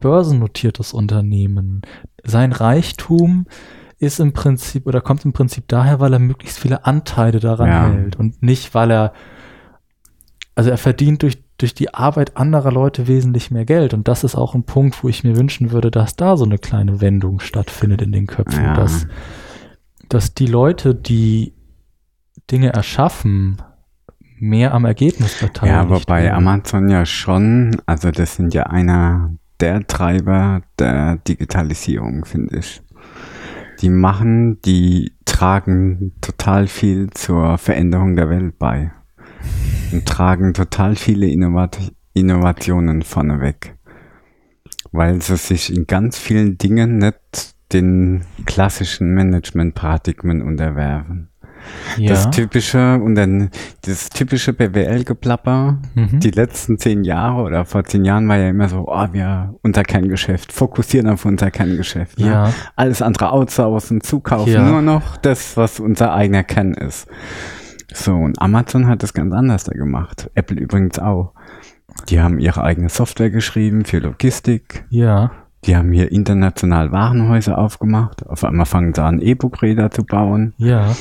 börsennotiertes Unternehmen. Sein Reichtum ist im Prinzip oder kommt im Prinzip daher, weil er möglichst viele Anteile daran ja. hält und nicht, weil er, also er verdient durch, durch die Arbeit anderer Leute wesentlich mehr Geld. Und das ist auch ein Punkt, wo ich mir wünschen würde, dass da so eine kleine Wendung stattfindet in den Köpfen, ja. dass, dass die Leute, die Dinge erschaffen, mehr am Ergebnis beteiligt. Ja, aber bei Amazon ja schon, also das sind ja einer der Treiber der Digitalisierung, finde ich. Die machen, die tragen total viel zur Veränderung der Welt bei und tragen total viele Innovat Innovationen vorneweg, weil sie sich in ganz vielen Dingen nicht den klassischen Management-Paradigmen unterwerfen. Ja. Das typische und dann das typische BWL-Geplapper, mhm. die letzten zehn Jahre oder vor zehn Jahren war ja immer so, oh, wir unser Kerngeschäft, fokussieren auf unser Kerngeschäft. Ne? Ja. Alles andere outsourcen, zukaufen, ja. nur noch das, was unser eigener Kern ist. So, und Amazon hat das ganz anders da gemacht. Apple übrigens auch. Die haben ihre eigene Software geschrieben für Logistik. Ja. Die haben hier international Warenhäuser aufgemacht. Auf einmal fangen sie an, E-Book-Räder zu bauen. Ja.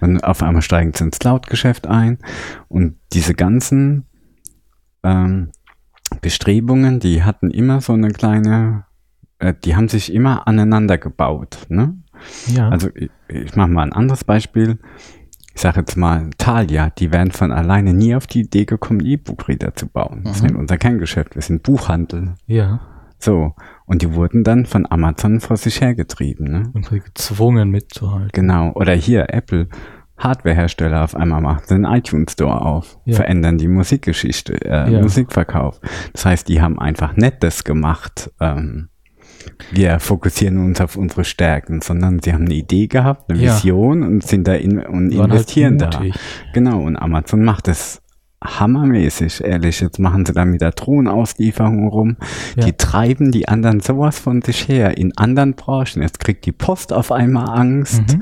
Und auf einmal steigen sie ins Cloud-Geschäft ein. Und diese ganzen ähm, Bestrebungen, die hatten immer so eine kleine, äh, die haben sich immer aneinander gebaut. Ne? Ja. Also ich, ich mache mal ein anderes Beispiel. Ich sage jetzt mal Thalia, die wären von alleine nie auf die Idee gekommen, E-Book-Reader zu bauen. Das mhm. ist unser Kerngeschäft. Wir sind Buchhandel. Ja. So. Und die wurden dann von Amazon vor sich hergetrieben. Ne? Und gezwungen mitzuhalten. Genau. Oder hier Apple. Hardwarehersteller auf einmal macht den iTunes Store auf, ja. verändern die Musikgeschichte, äh, ja. Musikverkauf. Das heißt, die haben einfach das gemacht, ähm, wir fokussieren uns auf unsere Stärken, sondern sie haben eine Idee gehabt, eine ja. Vision und sind da in, und halt investieren halt da. Genau, und Amazon macht das hammermäßig, ehrlich. Jetzt machen sie da mit der Drohnenauslieferung rum. Ja. Die treiben die anderen sowas von sich her in anderen Branchen. Jetzt kriegt die Post auf einmal Angst. Mhm.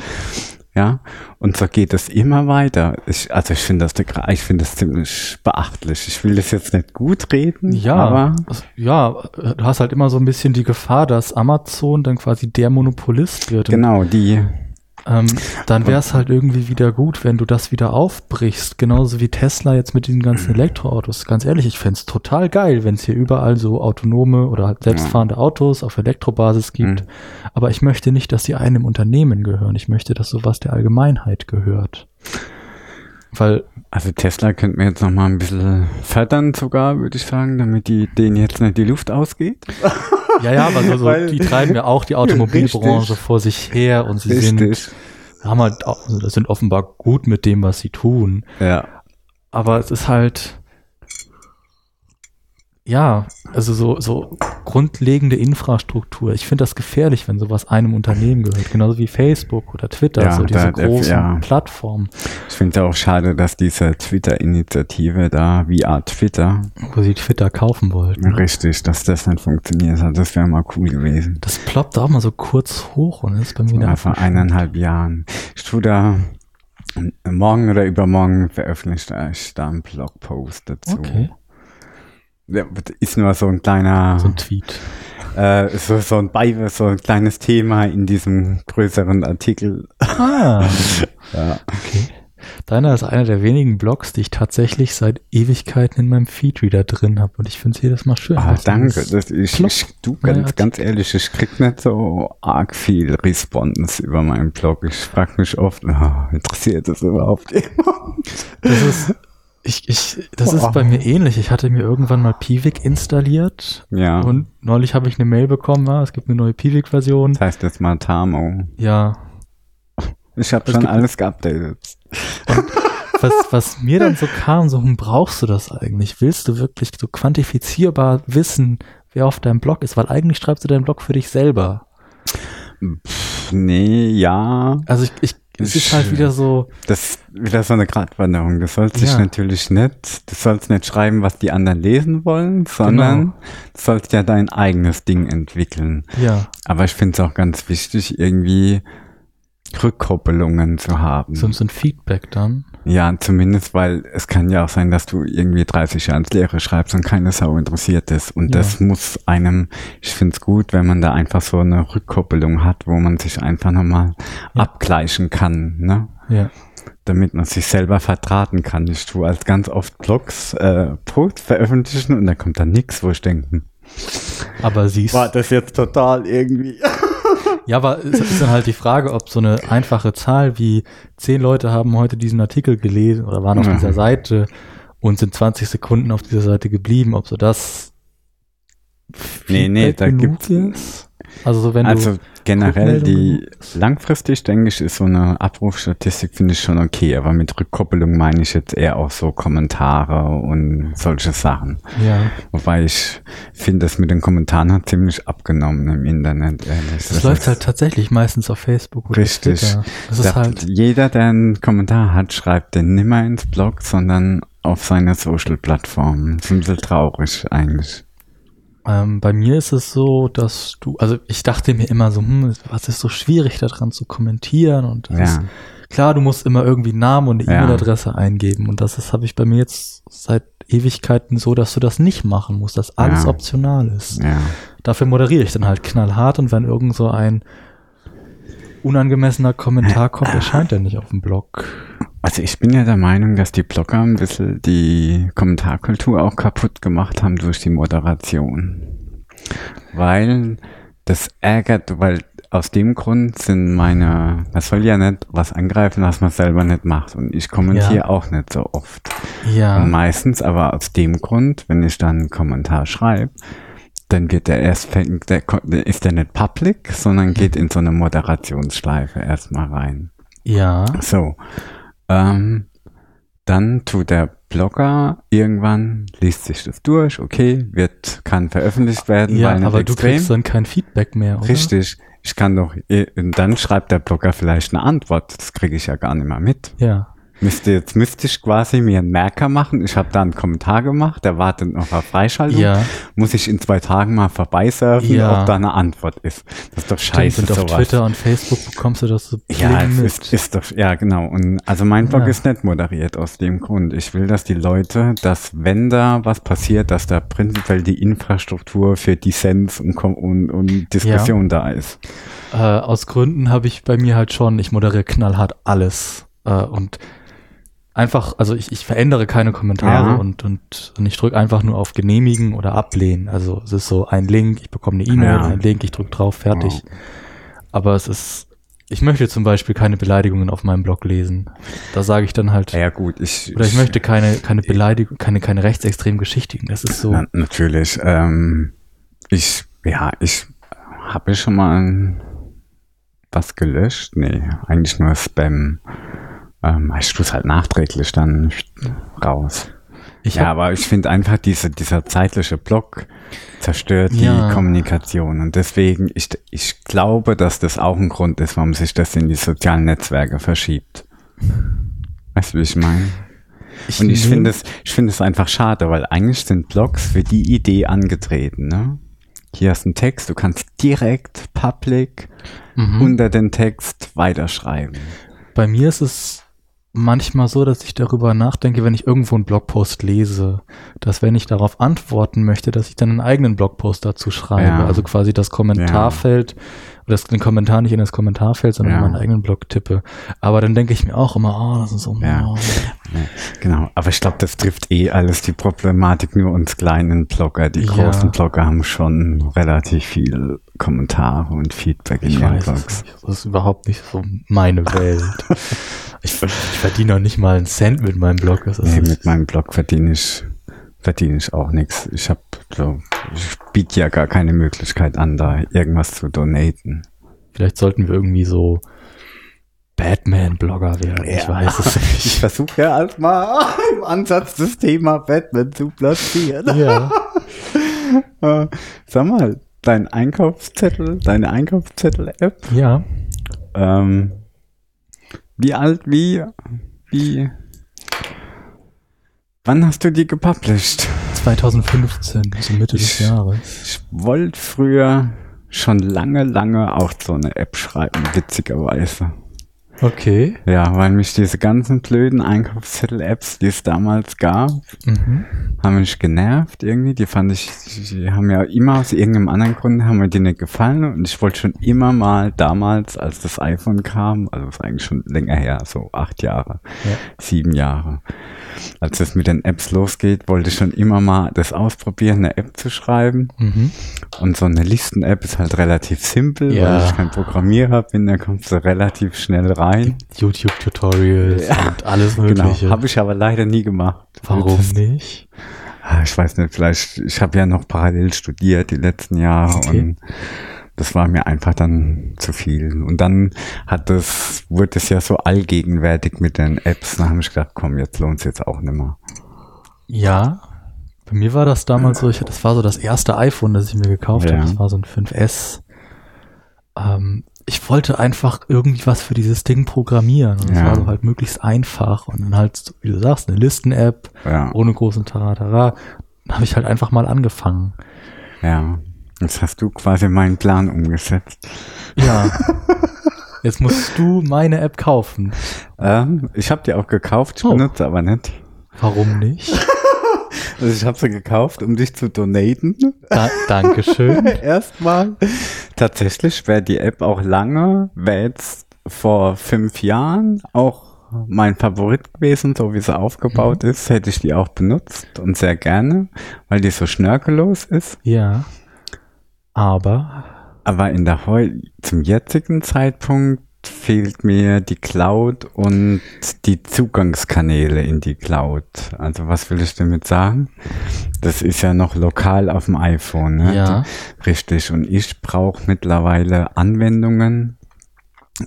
Ja, und so geht es immer weiter. Ich, also ich finde das, ich finde das ziemlich beachtlich. Ich will das jetzt nicht gut reden, ja, aber ja, du hast halt immer so ein bisschen die Gefahr, dass Amazon dann quasi der Monopolist wird. Genau, die ähm, dann wäre es halt irgendwie wieder gut, wenn du das wieder aufbrichst. Genauso wie Tesla jetzt mit diesen ganzen Elektroautos. Ganz ehrlich, ich fände es total geil, wenn es hier überall so autonome oder halt selbstfahrende Autos auf Elektrobasis gibt. Mhm. Aber ich möchte nicht, dass die einem Unternehmen gehören. Ich möchte, dass sowas der Allgemeinheit gehört. Weil also Tesla könnte mir jetzt noch mal ein bisschen fördern sogar, würde ich sagen, damit die denen jetzt nicht die Luft ausgeht. Ja, ja, aber so, so die treiben ja auch die Automobilbranche richtig. vor sich her und sie richtig. sind haben halt also sind offenbar gut mit dem, was sie tun. Ja. Aber es ist halt ja, also so, so grundlegende Infrastruktur. Ich finde das gefährlich, wenn sowas einem Unternehmen gehört, genauso wie Facebook oder Twitter, Ja, so diese da- großen ja. Plattformen, Ich finde es auch schade, dass diese Twitter-Initiative da, VR Twitter, wo sie Twitter kaufen wollten. richtig, dass das nicht funktioniert hat. Das wäre mal cool gewesen. Das ploppt auch mal so kurz hoch und ist bei mir Ja, vor eineinhalb Jahren. Ich tue da morgen oder übermorgen veröffentliche ich da einen Blogpost dazu. Okay. Ja, ist nur so ein kleiner, So ein Tweet. äh, so, so ein Bei, so ein kleines Thema in diesem größeren Artikel. Ah, Ja. okay. Deiner ist einer der wenigen Blogs, die ich tatsächlich seit Ewigkeiten in meinem Feedreader drin habe. Und ich finde es jedes Mal schön. Ah, danke. das- Das, ich, du, ganz, ganz ehrlich, ich krieg nicht so arg viel Response über meinen Blog. Ich frage mich oft, ah, interessiert das überhaupt jemand? Das ist, ich, ich, das ist bei mir ähnlich. Ich hatte mir irgendwann mal Piwik installiert Ja. und neulich habe ich eine Mail bekommen, ah, es gibt eine neue Piwik-Version. das heißt jetzt mal Tamo. Ja. Ich habe schon alles geupdatet. Was, was mir dann so kam, so, hm, brauchst du das eigentlich? Willst du wirklich so quantifizierbar wissen, wer auf deinem Blog ist? Weil eigentlich schreibst du deinen Blog für dich selber. Pff, nee, ja. Also ich, ich es ist halt wieder so, Das ist wieder so eine Gratwanderung. Du sollst dich Ja. natürlich nicht, du sollst nicht schreiben, was die anderen lesen wollen, sondern Genau. du sollst ja dein eigenes Ding entwickeln. ja, Aber ich finde es auch ganz wichtig, irgendwie Rückkoppelungen zu haben. so, so ein Feedback dann. Ja, zumindest, weil es kann ja auch sein, dass du irgendwie 30 Jahre ins Leere schreibst und keine Sau interessiert ist. Und Ja. das muss einem, ich finde es gut, wenn man da einfach so eine Rückkoppelung hat, wo man sich einfach nochmal Ja. abgleichen kann, ne? Ja. Damit man sich selber vertraten kann. Ich tue als ganz oft Blogs, äh, Posts veröffentlichen und da kommt dann nichts, wo ich denke, hm, Aber siehst war das jetzt total irgendwie. Ja, aber es ist dann halt die Frage, ob so eine einfache Zahl wie zehn Leute haben heute diesen Artikel gelesen oder waren auf Ja. dieser Seite und sind 20 Sekunden auf dieser Seite geblieben, ob so das Nee, nee, da gibt's- ist. Also so wenn Also du generell die langfristig denke ich ist so eine Abrufstatistik finde ich schon okay, aber mit Rückkoppelung meine ich jetzt eher auch so Kommentare und solche Sachen. ja, Wobei ich finde, das mit den Kommentaren hat ziemlich abgenommen im Internet. Ehrlich. das, läuft ist halt tatsächlich meistens auf Facebook oder Richtig. Twitter. Das ist halt jeder, der einen Kommentar hat, schreibt den nimmer ins Blog, sondern auf seine Social-Plattformen. Das ist ein bisschen traurig eigentlich. Ähm, bei mir ist es so, dass du, also ich dachte mir immer so, hm, was ist so schwierig daran zu kommentieren und das ist, Ja, klar, du musst immer irgendwie einen Namen und eine Ja. E-Mail-Adresse eingeben und das ist habe ich bei mir jetzt seit Ewigkeiten so, dass du das nicht machen musst, dass alles Ja. optional ist. ja. Dafür moderiere ich dann halt knallhart und wenn irgend so ein unangemessener Kommentar kommt, erscheint er nicht auf dem Blog. Also ich bin ja der Meinung, dass die Blogger ein bisschen die Kommentarkultur auch kaputt gemacht haben durch die Moderation. Weil das ärgert, weil aus dem Grund sind meine, man soll ja nicht was angreifen, was man selber nicht macht. Und ich kommentiere Ja. auch nicht so oft. Ja, Und meistens aber aus dem Grund, wenn ich dann einen Kommentar schreibe, dann geht der erst, fängt der, ist der nicht public, sondern geht in so eine Moderationsschleife erstmal rein. ja, So. Ähm, dann tut der Blogger irgendwann, liest sich das durch, okay, wird, kann veröffentlicht werden, ja, aber du extrem. kriegst dann kein Feedback mehr, oder? Richtig. Ich kann doch, eh- dann schreibt der Blogger vielleicht eine Antwort. Das kriege ich ja gar nicht mehr mit. Ja, Müsste jetzt müsste ich quasi mir einen Merker machen. Ich habe da einen Kommentar gemacht, der wartet noch auf Freischaltung. ja. Muss ich in zwei Tagen mal vorbeisurfen, Ja. ob da eine Antwort ist. Das ist doch Stimmt, scheiße und auf sowas. Twitter und Facebook bekommst du das so Ja, es ist, ist doch, ja, genau. Und also mein Blog Ja. ist nicht moderiert aus dem Grund. Ich will, dass die Leute, dass wenn da was passiert, dass da prinzipiell die Infrastruktur für Dissens und, und, und Diskussion da ist. Äh, aus Gründen habe ich bei mir halt schon, ich moderiere knallhart alles. Äh, und einfach, also ich, ich verändere keine Kommentare Ja. und, und, und ich drücke einfach nur auf Genehmigen oder Ablehnen. Also es ist so ein Link, ich bekomme eine E-Mail, Ja. ein Link, ich drücke drauf, fertig. Wow. Aber es ist, ich möchte zum Beispiel keine Beleidigungen auf meinem Blog lesen. Da sage ich dann halt, Ja gut, ich, oder ich möchte keine, keine Beleidigung, keine, keine rechtsextremen Geschichten. Das ist so, Na, natürlich. Ähm, ich, ja, ich habe schon mal was gelöscht. Nee, eigentlich nur Spam. Ähm, ich tue es halt nachträglich dann raus. Ich ja, aber ich finde einfach, diese, dieser zeitliche Block zerstört ja. die Kommunikation. Und deswegen, ich, ich glaube, dass das auch ein Grund ist, warum sich das in die sozialen Netzwerke verschiebt. Weißt du, wie ich meine? Ich und ich finde es, ich finde es einfach schade, weil eigentlich sind Blogs für die Idee angetreten, ne? Hier hast du einen Text, du kannst direkt public mhm. unter den Text weiterschreiben. Bei mir ist es manchmal so, dass ich darüber nachdenke, wenn ich irgendwo einen Blogpost lese, dass wenn ich darauf antworten möchte, dass ich dann einen eigenen Blogpost dazu schreibe. Ja. Also quasi das Kommentarfeld ja oder den Kommentar nicht in das Kommentarfeld, sondern ja. in meinen eigenen Blog tippe. Aber dann denke ich mir auch immer, oh, das ist so. Ja. Genau, aber ich glaube, das trifft eh alles die Problematik nur uns kleinen Blogger. Die großen Blogger haben schon relativ viel Kommentare und Feedback in ich ihren weiß, Blogs. Das ist überhaupt nicht so meine Welt. ich, ich verdiene auch nicht mal einen Cent mit meinem Blog. Das nee, mit meinem Blog verdiene ich verdiene ich auch nichts. Ich habe so, ich biete ja gar keine Möglichkeit an, da irgendwas zu donaten. Vielleicht sollten wir irgendwie so Batman-Blogger werden. Ja. Ich weiß es nicht. Ich versuche ja halt mal im Ansatz das Thema Batman zu platzieren. Ja. Äh, sag mal, dein Einkaufszettel, deine Einkaufszettel-App. Ja. Ähm, wie alt, wie, wie Wann hast du die gepublished? 2015, so Mitte des Jahres. Ich wollte früher schon lange, lange auch so eine App schreiben, witzigerweise. Okay. Ja, weil mich diese ganzen blöden Einkaufszettel-Apps, die es damals gab, mhm. haben mich genervt irgendwie. Die fand ich, die haben ja immer aus irgendeinem anderen Grund, haben mir die nicht gefallen. Und ich wollte schon immer mal damals, als das iPhone kam, also ist eigentlich schon länger her, so acht Jahre, ja. sieben Jahre, als es mit den Apps losgeht, wollte ich schon immer mal das ausprobieren, eine App zu schreiben. Mhm. Und so eine Listen-App ist halt relativ simpel, ja. weil ich kein Programmierer bin, da kommst du relativ schnell rein. YouTube-Tutorials ja. und alles genau. Mögliche. Genau, habe ich aber leider nie gemacht. Warum das, nicht? Ah, ich weiß nicht, vielleicht, ich habe ja noch parallel studiert die letzten Jahre okay. und das war mir einfach dann zu viel. Und dann hat das, wurde es ja so allgegenwärtig mit den Apps. Dann habe ich gedacht, komm, jetzt lohnt es jetzt auch nicht mehr. Ja, bei mir war das damals so, ich, das war so das erste iPhone, das ich mir gekauft ja. habe. Das war so ein 5S. Ähm, ich wollte einfach irgendwie was für dieses Ding programmieren. Und das ja. war so halt möglichst einfach. Und dann halt, wie du sagst, eine Listen-App, ja. ohne großen Taratara. Dann habe ich halt einfach mal angefangen. Ja. Jetzt hast du quasi meinen Plan umgesetzt. Ja. Jetzt musst du meine App kaufen. Ähm, ich habe die auch gekauft, ich oh. benutze aber nicht. Warum nicht? Also ich habe sie gekauft, um dich zu donaten. Da, Dankeschön. Erstmal. Tatsächlich wäre die App auch lange, wäre jetzt vor fünf Jahren auch mein Favorit gewesen, so wie sie aufgebaut mhm. ist, hätte ich die auch benutzt und sehr gerne, weil die so schnörkellos ist. Ja. Aber. Aber in der heu zum jetzigen Zeitpunkt fehlt mir die Cloud und die Zugangskanäle in die Cloud. Also was will ich damit sagen? Das ist ja noch lokal auf dem iPhone. Ne? Ja. Richtig. Und ich brauche mittlerweile Anwendungen,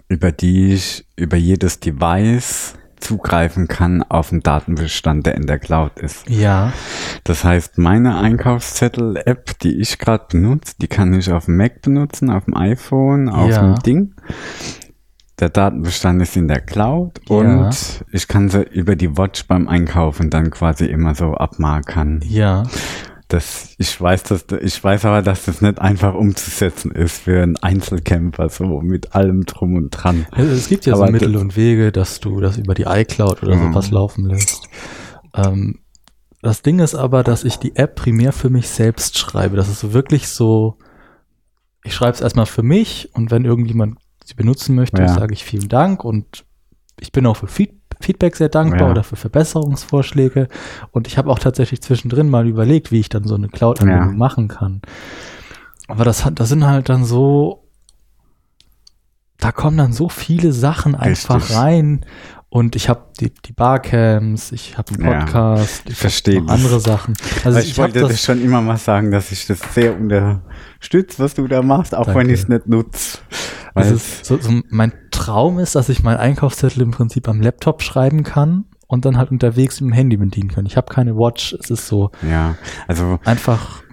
über die ich über jedes Device zugreifen kann auf den Datenbestand, der in der Cloud ist. Ja. Das heißt, meine Einkaufszettel-App, die ich gerade benutze, die kann ich auf dem Mac benutzen, auf dem iPhone, auf ja. dem Ding. Der Datenbestand ist in der Cloud ja. und ich kann sie über die Watch beim Einkaufen dann quasi immer so abmarkern. Ja. Das, ich weiß, dass, ich weiß aber, dass das nicht einfach umzusetzen ist für einen Einzelcamper, so mit allem drum und dran. Es gibt ja aber so Mittel und Wege, dass du das über die iCloud oder mhm. sowas laufen lässt. Ähm, das Ding ist aber, dass ich die App primär für mich selbst schreibe. Das ist wirklich so, ich schreibe es erstmal für mich und wenn irgendjemand sie benutzen möchte, ja. sage ich vielen Dank und ich bin auch für Feedback Feedback sehr dankbar ja. oder für Verbesserungsvorschläge. Und ich habe auch tatsächlich zwischendrin mal überlegt, wie ich dann so eine Cloud-Anwendung ja. machen kann. Aber das, hat, das sind halt dann so, da kommen dann so viele Sachen einfach Richtig. rein. Und ich habe die, die Barcams, ich habe einen Podcast, ja, ich verstehe andere Sachen. Also ich, ich wollte das schon immer mal sagen, dass ich das sehr unterstütze, was du da machst, auch Danke. wenn ich es nicht nutze. so, so mein Traum ist, dass ich meinen Einkaufszettel im Prinzip am Laptop schreiben kann und dann halt unterwegs mit dem Handy bedienen können. Ich habe keine Watch, es ist so Ja, also einfach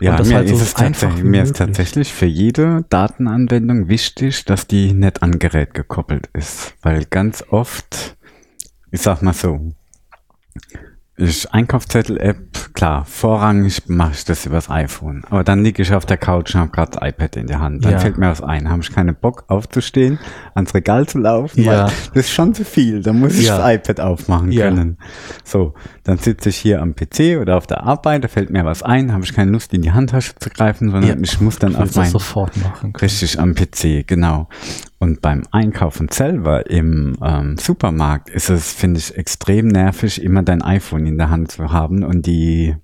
ja, mir, halt so ist es einfach mir ist tatsächlich für jede Datenanwendung wichtig, dass die nicht an Gerät gekoppelt ist. Weil ganz oft, ich sag mal so, ich Einkaufszettel-App, klar, vorrangig mache ich das übers iPhone. Aber dann liege ich auf der Couch und habe gerade das iPad in der Hand. Dann Ja. fällt mir was ein. Habe ich keinen Bock aufzustehen, ans Regal zu laufen, Ja. weil das ist schon zu viel. Da muss ich Ja. das iPad aufmachen können. So, dann sitze ich hier am PC oder auf der Arbeit, da fällt mir was ein, habe ich keine Lust in die Handtasche zu greifen, sondern ich muss dann du auf mein sofort machen können. Richtig am PC, genau. Und beim Einkaufen selber im ähm, Supermarkt ist es, finde ich, extrem nervig, immer dein iPhone in der Hand zu haben und die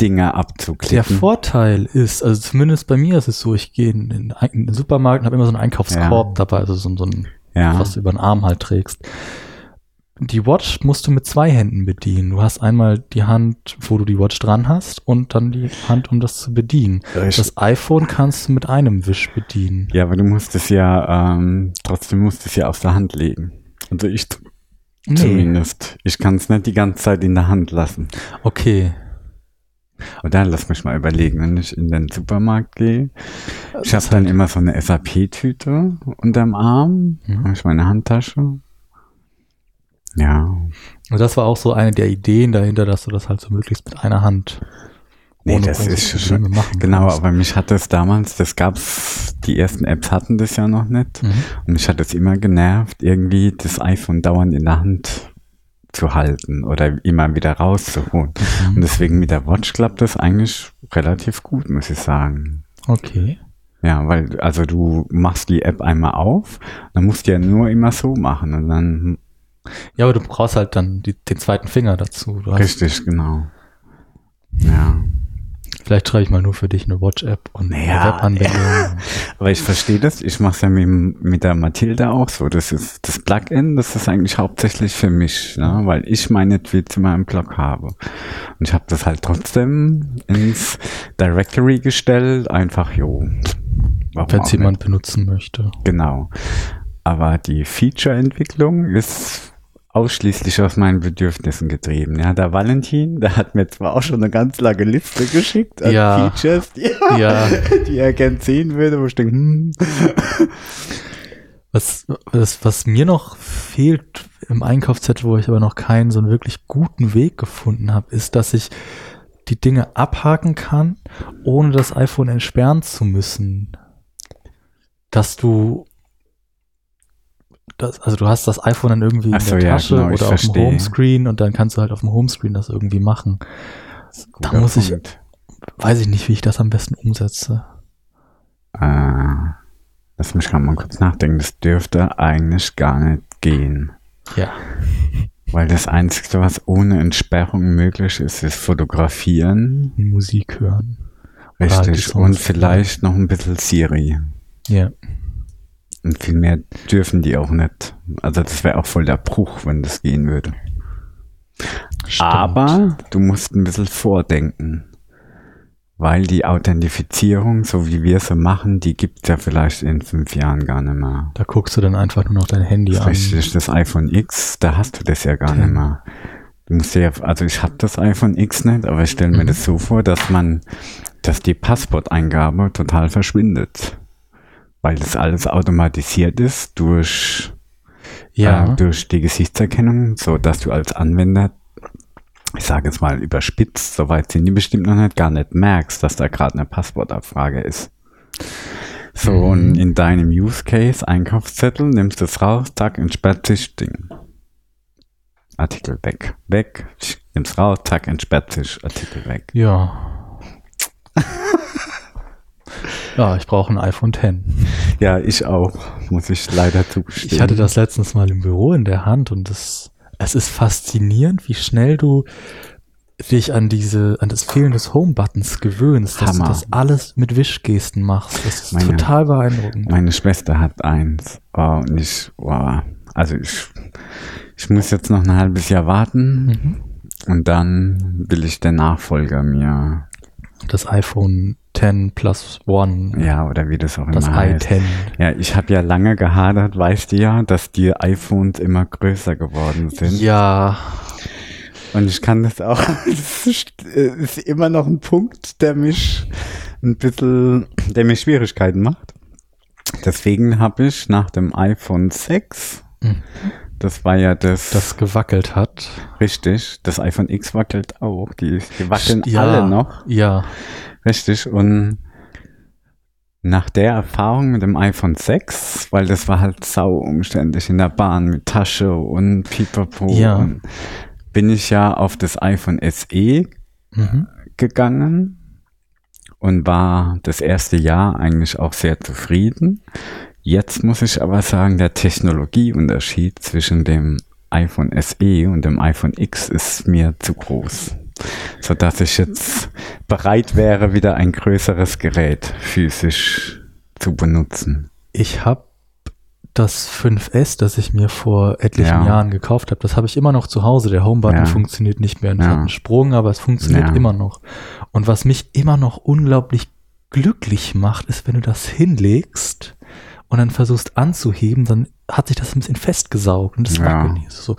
Dinge Der abzuklicken. Vorteil ist, also zumindest bei mir ist es so, ich gehe in den, Ein- in den Supermarkt und habe immer so einen Einkaufskorb Ja. dabei, also so, so ein, ja, was du über den Arm halt trägst. Die Watch musst du mit zwei Händen bedienen. Du hast einmal die Hand, wo du die Watch dran hast und dann die Hand, um das zu bedienen. Richtig. Das iPhone kannst du mit einem Wisch bedienen. ja, aber du musst es ja, ähm, trotzdem musst du es ja auf der Hand legen. Also ich Nee. zumindest. Ich kann es nicht die ganze Zeit in der Hand lassen. Okay. Oder lass mich mal überlegen, wenn ich in den Supermarkt gehe. Ich habe dann immer so eine SAP-Tüte unterm Arm, Mhm. habe ich meine Handtasche. Ja, Und das war auch so eine der Ideen dahinter, dass du das halt so möglichst mit einer Hand Nee, das ist schon, genau, aber mich hat das damals, das gab's, die ersten Apps hatten das ja noch nicht. Mhm. Und mich hat es immer genervt, irgendwie das iPhone dauernd in der Hand zu halten oder immer wieder rauszuholen. Und deswegen mit der Watch klappt das eigentlich relativ gut, muss ich sagen. Okay. Ja, weil, also du machst die App einmal auf, dann musst du ja nur immer so machen und dann, Ja, aber du brauchst halt dann die, den zweiten Finger dazu. Richtig, genau. Ja. Vielleicht schreibe ich mal nur für dich eine Watch-App und eine Ja, Webanwendung. Aber ich verstehe das, ich mache es ja mit, mit der Mathilda auch so. Das ist das Plugin, das ist eigentlich hauptsächlich für mich, ne? weil ich meine Tweets in meinem Blog habe. Und ich habe das halt trotzdem ins Directory gestellt, einfach jo. Wenn es jemand benutzen möchte. Genau. Aber die Feature-Entwicklung ist ausschließlich aus meinen Bedürfnissen getrieben. Ja, der Valentin, der hat mir zwar auch schon eine ganz lange Liste geschickt an Ja. Features, die, Ja. die er gern sehen würde, wo ich denke, hm, Was, was, was mir noch fehlt im Einkaufszettel, wo ich aber noch keinen so einen wirklich guten Weg gefunden habe, ist, dass ich die Dinge abhaken kann, ohne das iPhone entsperren zu müssen. Dass du das, also du hast das iPhone dann irgendwie Ach in so, der ja, Tasche genau, oder auf dem verstehe. Homescreen und dann kannst du halt auf dem Homescreen das irgendwie machen. Da Guter muss ich- Punkt. Weiß ich nicht, wie ich das am besten umsetze. Äh, lass mich gerade mal kurz nachdenken. Das dürfte eigentlich gar nicht gehen. Ja. Weil das Einzige, was ohne Entsperrung möglich ist, ist Fotografieren. Musik hören. Halt Richtig. Songs Und vielleicht noch ein bisschen Siri. Ja. Und viel mehr dürfen die auch nicht. Also das wäre auch voll der Bruch, wenn das gehen würde. Stimmt. Aber du musst ein bisschen vordenken. Weil die Authentifizierung, so wie wir sie machen, die gibt's ja vielleicht in fünf Jahren gar nicht mehr. Da guckst du dann einfach nur noch dein Handy an. Richtig, das iPhone X, da hast du das ja gar Okay. nicht mehr. Du musst ja, also ich habe das iPhone X nicht, aber ich stelle mir Mhm. das so vor, dass man, dass die Passworteingabe total verschwindet. Weil das alles automatisiert ist durch, Ja. äh, durch die Gesichtserkennung, so dass du als Anwender, ich sage jetzt mal überspitzt, soweit sind die bestimmt noch nicht, gar nicht merkst, dass da gerade eine Passwortabfrage ist. So, Mhm. und in deinem Use Case, Einkaufszettel, nimmst du es raus, zack, entsperrt sich Ding. Artikel weg. Weg, nimm's raus, zack, entsperrt sich, Artikel weg. Ja. ja, ich brauche ein iPhone X. Ja, ich auch, muss ich leider zugestehen. Ich hatte das letztens mal im Büro in der Hand und das, es ist faszinierend, wie schnell du dich an diese, an das Fehlen des Home-Buttons gewöhnst, dass Hammer. du das alles mit Wischgesten machst. Das ist Meine- total beeindruckend. Meine Schwester hat eins. Oh, und ich, wow. Also ich, ich muss jetzt noch ein halbes Jahr warten Mhm. und dann will ich den Nachfolger mir. Das iPhone 10 plus 1. Ja, oder wie das auch Das immer heißt. i10. Ja, ich habe ja lange gehadert, weißt du ja, dass die iPhones immer größer geworden sind. Ja, Und ich kann das auch, ist, äh, ist immer noch ein Punkt, der mich ein bisschen, der mir Schwierigkeiten macht. Deswegen habe ich nach dem iPhone 6, Mhm. Das war ja das, das gewackelt hat. richtig, das iPhone X wackelt auch, die, die wackeln Ja. alle noch, Ja, richtig, und nach der Erfahrung mit dem iPhone 6, weil das war halt sau umständlich in der Bahn mit Tasche und Pipapo, Ja. und bin ich ja auf das iPhone SE mhm. gegangen und war das erste Jahr eigentlich auch sehr zufrieden. Jetzt muss ich aber sagen, der Technologieunterschied zwischen dem iPhone SE und dem iPhone X ist mir zu groß, so dass ich jetzt bereit wäre, wieder ein größeres Gerät physisch zu benutzen. ich habe das 5S, das ich mir vor etlichen Ja. Jahren gekauft habe, das habe ich immer noch zu Hause. Der Homebutton Ja. funktioniert nicht mehr. Es Ja. einen Sprung, aber es funktioniert Ja. immer noch. Und was mich immer noch unglaublich glücklich macht, ist, wenn du das hinlegst und dann versuchst anzuheben, dann hat sich das ein bisschen festgesaugt und das Ja. wackelt nicht. So,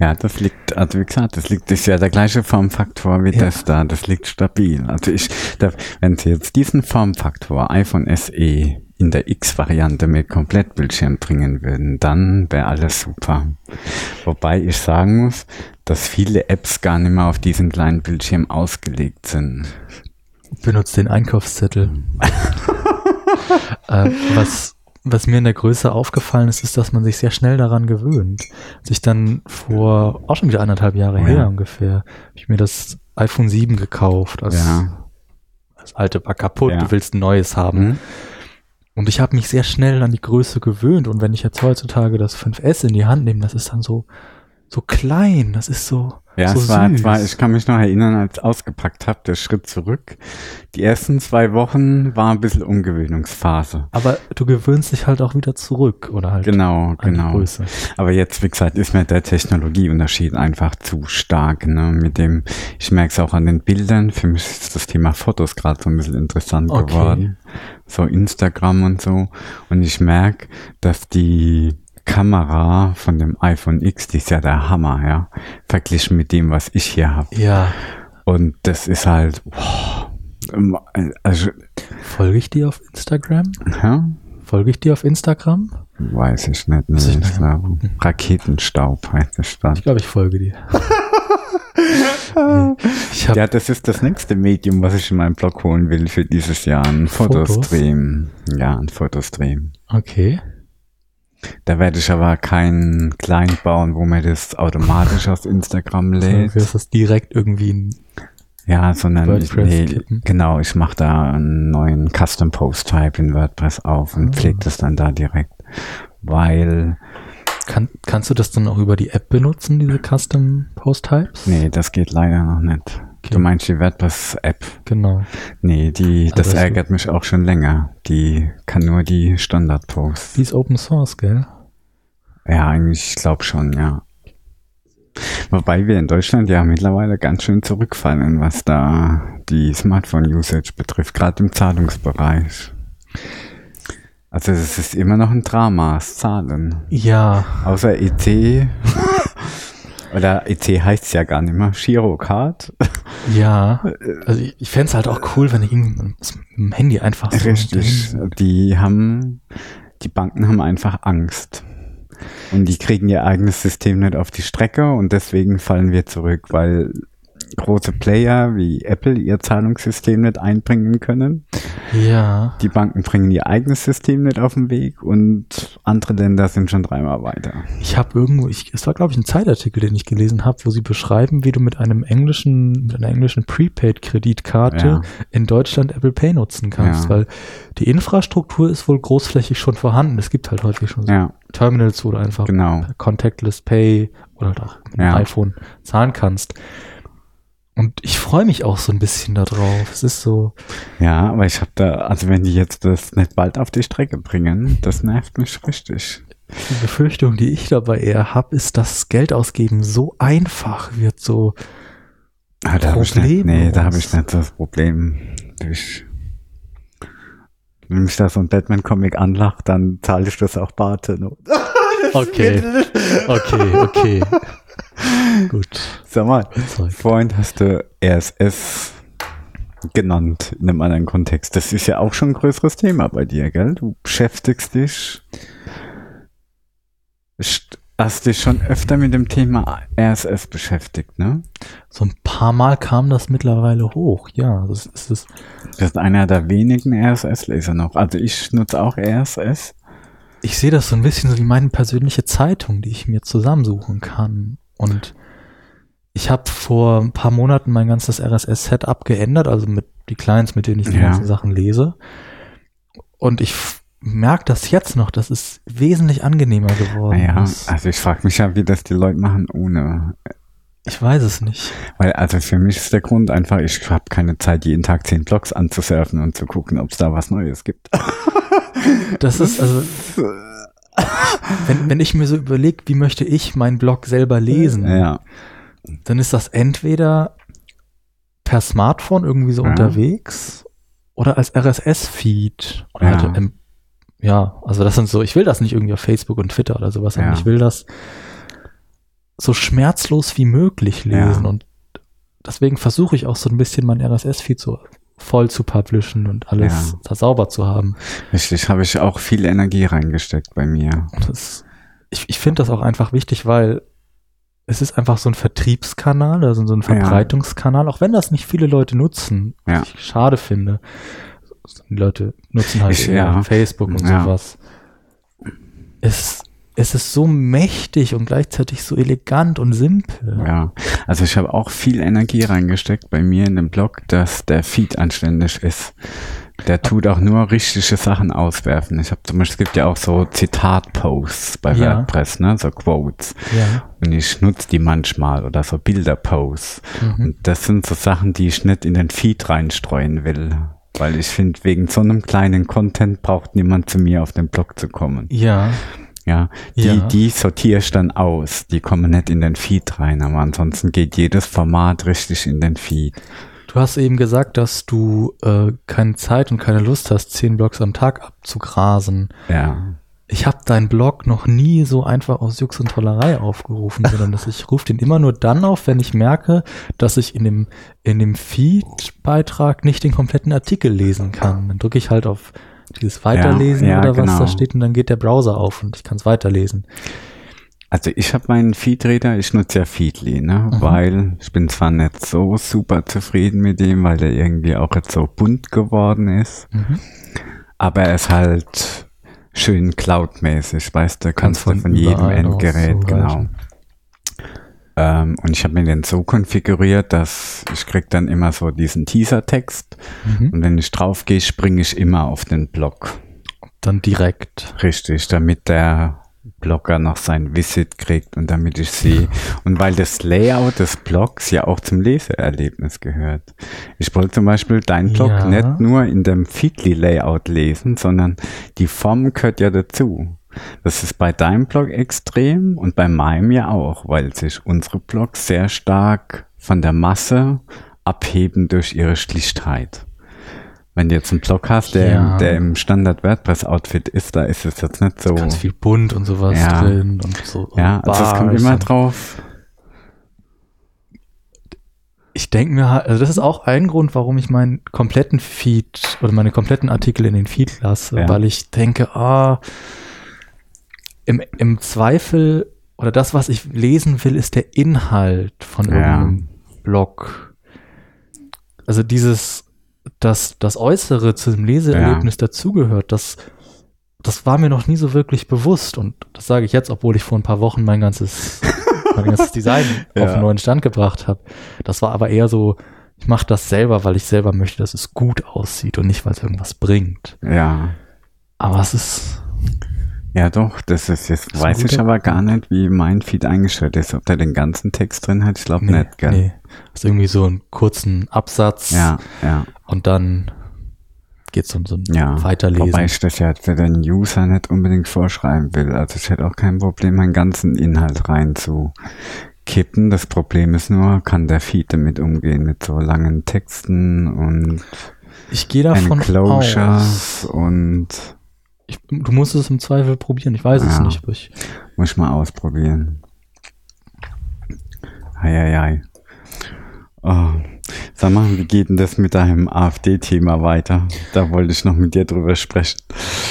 Ja, das liegt, also wie gesagt, das liegt, ist ja der gleiche Formfaktor wie Ja. das da, das liegt stabil. Also ich, wenn Sie jetzt diesen Formfaktor iPhone SE in der X-Variante mit Komplettbildschirm bringen würden, dann wäre alles super. Wobei ich sagen muss, dass viele Apps gar nicht mehr auf diesen kleinen Bildschirm ausgelegt sind. benutzt den Einkaufszettel. äh, was, was mir in der Größe aufgefallen ist, ist, dass man sich sehr schnell daran gewöhnt. Sich dann vor auch schon wieder anderthalb Jahre Oh ja. her ungefähr, habe ich mir das iPhone 7 gekauft. Das, Ja. das alte war kaputt, Ja. du willst ein neues haben. Hm? Und ich habe mich sehr schnell an die Größe gewöhnt. Und wenn ich jetzt heutzutage das 5S in die Hand nehme, das ist dann so, so klein. Das ist so, Ja, so es war, süß. es war, ich kann mich noch erinnern, als ich ausgepackt habe, der Schritt zurück. Die ersten zwei Wochen war ein bisschen Umgewöhnungsphase. Aber du gewöhnst dich halt auch wieder zurück oder halt Genau, genau. Größe. Aber jetzt, wie gesagt, ist mir der Technologieunterschied einfach zu stark. Ne? Mit dem, ich merke es auch an den Bildern. Für mich ist das Thema Fotos gerade so ein bisschen interessant Okay. geworden. So Instagram und so. Und ich merke, dass die Kamera von dem iPhone X, die ist ja der Hammer, ja. Verglichen mit dem, was ich hier habe. Ja, Und das ist halt, boah, also, Folge ich dir auf Instagram? ja, Folge ich dir auf Instagram? weiß ich nicht. Nee, ich ich nicht. glaube, Raketenstaub heißt das dann. Ich glaube, ich folge dir. Nee, ich Ja, das ist das nächste Medium, was ich in meinem Blog holen will für dieses Jahr. Ein Fotos? Fotostream. Ja, ein Fotostream. okay. Da werde ich aber keinen Client bauen, wo mir das automatisch aus Instagram lädt. wirst das direkt irgendwie ein Ja, sondern ich, WordPress nee, kippen. genau, ich mache da einen neuen Custom Post Type in WordPress auf und Ah. pflege das dann da direkt. Weil, Kann, kannst du das dann auch über die App benutzen, diese Custom Post Types? nee, das geht leider noch nicht. Okay. Du meinst die WordPress App? Genau. Nee, die, Also das das- ärgert mich auch schon länger. Die kann nur die Standard-Posts. Die ist Open Source, gell? Ja, eigentlich, ich glaube schon, ja. Wobei wir in Deutschland ja mittlerweile ganz schön zurückfallen, was da die Smartphone-Usage betrifft, gerade im Zahlungsbereich. Also es ist immer noch ein Drama, das Zahlen. Ja, Außer EC, oder EC heißt ja gar nicht mehr, Girocard. ja. Also ich, ich fände es halt auch cool, wenn ich mit dem Handy einfach so Richtig, die haben, die Banken haben einfach Angst. Und die kriegen ihr eigenes System nicht auf die Strecke und deswegen fallen wir zurück, weil große Player wie Apple ihr Zahlungssystem nicht einbringen können. Ja. Die Banken bringen ihr eigenes System nicht auf den Weg und andere Länder sind schon dreimal weiter. Ich habe irgendwo, ich, es war glaube ich ein Zeitartikel, den ich gelesen habe, wo sie beschreiben, wie du mit einem englischen, mit einer englischen Prepaid-Kreditkarte Ja. in Deutschland Apple Pay nutzen kannst, Ja. weil die Infrastruktur ist wohl großflächig schon vorhanden. Es gibt halt häufig schon so Ja, Terminals, wo du einfach genau. Contactless Pay oder halt auch mit dem iPhone zahlen kannst. Und ich freue mich auch so ein bisschen darauf. Es ist so, Ja, aber ich habe da, also wenn die jetzt das nicht bald auf die Strecke bringen, das nervt mich richtig. die Befürchtung, die ich dabei eher habe, ist, dass Geld ausgeben so einfach wird, so Ah, da habe ich nicht, nee, da habe ich nicht das Problem. Ich, Wenn mich da so ein Batman-Comic anlacht, dann zahle ich das auch Barte. okay, okay, okay. Gut. Sag mal, Freund, hast du RSS genannt in einem anderen Kontext. Das ist ja auch schon ein größeres Thema bei dir, gell? Du beschäftigst dich, hast dich schon öfter mit dem Thema RSS beschäftigt, ne? So ein paar Mal kam das mittlerweile hoch, ja. Das ist, das das ist einer der wenigen RSS-Leser noch. Also ich nutze auch RSS. Ich sehe das so ein bisschen so wie meine persönliche Zeitung, die ich mir zusammensuchen kann. Und ich habe vor ein paar Monaten mein ganzes RSS-Setup geändert, also mit die Clients, mit denen ich die ja. ganzen Sachen lese. Und ich merke das jetzt noch, das ist wesentlich angenehmer geworden. Ja, also ich frage mich ja, wie das die Leute machen ohne. Ich weiß es nicht. Weil, also für mich ist der Grund einfach, ich habe keine Zeit, jeden Tag zehn Blogs anzusurfen und zu gucken, ob es da was Neues gibt. Das ist, also. wenn, wenn ich mir so überlege, wie möchte ich meinen Blog selber lesen, ja. Dann ist das entweder per Smartphone irgendwie so ja. unterwegs oder als RSS-Feed. Oder ja. halt im, ja, also das sind so, ich will das nicht irgendwie auf Facebook und Twitter oder sowas, ja. ich will das so schmerzlos wie möglich lesen und deswegen versuche ich auch so ein bisschen mein RSS-Feed so voll zu publishen und alles ja. sauber zu haben. Richtig, habe ich auch viel Energie reingesteckt bei mir. Das, ich ich finde das auch einfach wichtig, weil es ist einfach so ein Vertriebskanal, also so ein Verbreitungskanal, ja. auch wenn das nicht viele Leute nutzen, ja. was ich schade finde. Die Leute nutzen halt ich, ja. Facebook und sowas. Es, es ist so mächtig und gleichzeitig so elegant und simpel. Ja, also ich habe auch viel Energie reingesteckt bei mir in dem Blog, dass der Feed anständig ist. Der tut auch nur richtige Sachen auswerfen. Ich habe zum Beispiel, es gibt ja auch so Zitat-Posts bei ja. WordPress, ne, so Quotes. Ja. Und ich nutze die manchmal oder so Bilder-Posts. Mhm. Und das sind so Sachen, die ich nicht in den Feed reinstreuen will. Weil ich finde, wegen so einem kleinen Content braucht niemand zu mir auf den Blog zu kommen. Ja. Ja, die, ja. die sortiere ich dann aus. Die kommen nicht in den Feed rein, aber ansonsten geht jedes Format richtig in den Feed. Du hast eben gesagt, dass du äh, keine Zeit und keine Lust hast, zehn Blogs am Tag abzugrasen. Ja. Ich habe deinen Blog noch nie so einfach aus Jux und Tollerei aufgerufen, sondern dass ich rufe den immer nur dann auf, wenn ich merke, dass ich in dem, in dem Feed-Beitrag nicht den kompletten Artikel lesen kann. Dann drücke ich halt auf dieses Weiterlesen ja, ja, oder was genau. da steht und dann geht der Browser auf und ich kann es weiterlesen. Also ich habe meinen Feedreader, ich nutze ja Feedly, ne? Mhm. weil ich bin zwar nicht so super zufrieden mit dem, weil der irgendwie auch jetzt so bunt geworden ist, mhm. aber er ist halt schön cloudmäßig, weißt du, kannst, du von jedem Endgerät, genau. Ähm, und ich habe mir den so konfiguriert, dass ich krieg dann immer so diesen Teaser-Text mhm. und wenn ich drauf gehe, springe ich immer auf den Block. Dann direkt. Richtig, damit der Blogger noch sein Visit kriegt und damit ich sehe. Und weil das Layout des Blogs ja auch zum Leseerlebnis gehört. Ich wollte zum Beispiel deinen Blog ja. nicht nur in dem Feedly-Layout lesen, sondern die Form gehört ja dazu. Das ist bei deinem Blog extrem und bei meinem ja auch, weil sich unsere Blogs sehr stark von der Masse abheben durch ihre Schlichtheit. Wenn du jetzt einen Blog hast, der, ja. der im Standard WordPress-Outfit ist, da ist es jetzt nicht so. Ganz viel bunt und sowas ja. drin und so. Ja, und also es kommt immer drauf. Ich denke mir halt, also das ist auch ein Grund, warum ich meinen kompletten Feed oder meine kompletten Artikel in den Feed lasse, ja. weil ich denke, ah, im, im Zweifel oder das, was ich lesen will, ist der Inhalt von irgendeinem Blog. Also dieses, dass das Äußere zu dem Leseerlebnis ja. dazugehört, das, das war mir noch nie so wirklich bewusst. Und das sage ich jetzt, obwohl ich vor ein paar Wochen mein ganzes, mein ganzes Design ja. auf einen neuen Stand gebracht habe. Das war aber eher so, ich mache das selber, weil ich selber möchte, dass es gut aussieht und nicht, weil es irgendwas bringt. Ja. Aber es ist. Ja, doch, das ist jetzt, das weiß ich aber gar nicht, wie mein Feed eingestellt ist. Ob der den ganzen Text drin hat, ich glaube nee, nicht, gell? Nee. Das ist irgendwie so einen kurzen Absatz. Ja, ja. Und dann geht es um so ein ja, Weiterlesen. Wobei ich das ja für den User nicht unbedingt vorschreiben will. Also ich hätte auch kein Problem, meinen ganzen Inhalt reinzukippen. Das Problem ist nur, kann der Feed damit umgehen, mit so langen Texten und Ich gehe davon Enclosures aus. und ich, du musst es im Zweifel probieren. Ich weiß ja, es nicht. Ich, muss ich mal ausprobieren. Eieiei. Oh. Sag mal, wie geht denn das mit deinem AfD-Thema weiter? Da wollte ich noch mit dir drüber sprechen.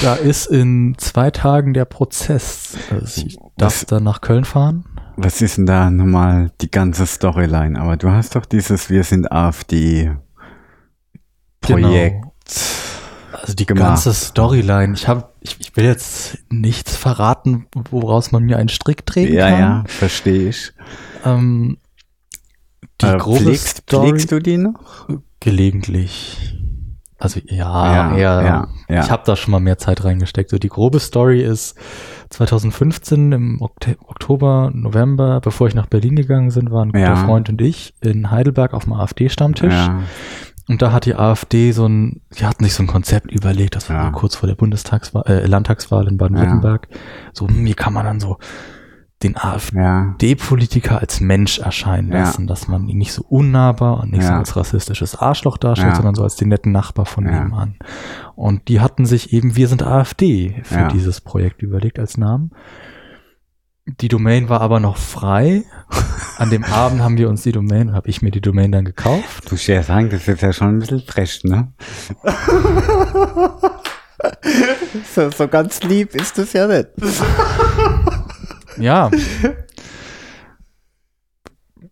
Da ist in zwei Tagen der Prozess. Also ich darf dann nach Köln fahren. Was ist denn da nochmal die ganze Storyline? Aber du hast doch dieses Wir sind AfD Projekt. Genau. Also die gemacht. ganze Storyline. Ich habe, ich, ich, will jetzt nichts verraten, woraus man mir einen Strick drehen ja, kann. Ja, ja, verstehe ich. Ähm, die äh, grobe pflegst, Story, pflegst du die noch? Gelegentlich. Also ja, ja, eher, ja, ja. ich habe da schon mal mehr Zeit reingesteckt. So die grobe Story ist 2015 im Oktober, November, bevor ich nach Berlin gegangen bin, waren ein guter Freund und ich in Heidelberg auf dem AfD-Stammtisch. Und da hat die AfD so ein, die hatten sich so ein Konzept überlegt, das war kurz vor der Bundestagswahl, äh, Landtagswahl in Baden-Württemberg. So, wie kann man dann so den AfD-Politiker als Mensch erscheinen lassen, dass man ihn nicht so unnahbar und nicht so als rassistisches Arschloch darstellt, sondern so als den netten Nachbar von nebenan. Und die hatten sich eben, wir sind AfD für dieses Projekt überlegt als Namen. Die Domain war aber noch frei. An dem Abend haben wir uns die Domain, habe ich mir die Domain dann gekauft. Du ja sagen, das ist ja schon ein bisschen frech, ne? so, so ganz lieb ist das ja nicht. Ja.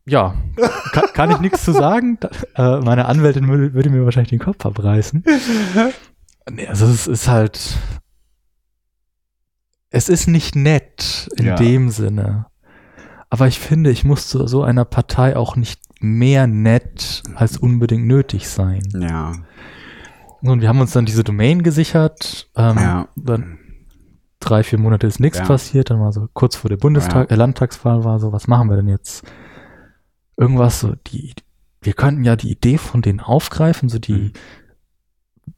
Ja, kann, kann ich nichts zu sagen. Äh, meine Anwältin würde, würde, mir wahrscheinlich den Kopf abreißen. Nee, also es ist halt. Es ist nicht nett in ja. dem Sinne. Aber ich finde, ich muss zu so einer Partei auch nicht mehr nett als unbedingt nötig sein. Ja. Und wir haben uns dann diese Domain gesichert. Ähm, ja. Dann drei, vier Monate ist nichts ja. passiert, dann war so kurz vor der Bundestag, ja. äh, Landtagswahl war so, was machen wir denn jetzt? Irgendwas so, die, wir könnten ja die Idee von denen aufgreifen, so die mhm.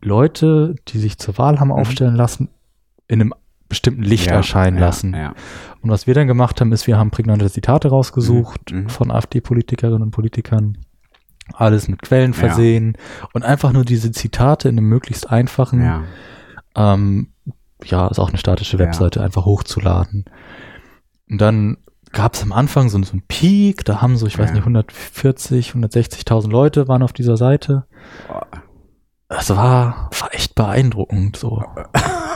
Leute, die sich zur Wahl haben mhm. aufstellen lassen, in einem bestimmten Licht ja, erscheinen lassen. Und was wir dann gemacht haben, ist, wir haben prägnante Zitate rausgesucht mhm. mhm. von AfD-Politikerinnen und Politikern, alles mit Quellen versehen und einfach nur diese Zitate in einem möglichst einfachen ähm, ja, ist auch eine statische Webseite, ja. einfach hochzuladen. Und dann gab es am Anfang so, so einen Peak, da haben so, ich weiß ja. nicht, 140, 160.000 Leute waren auf dieser Seite. Es war, war echt beeindruckend, so.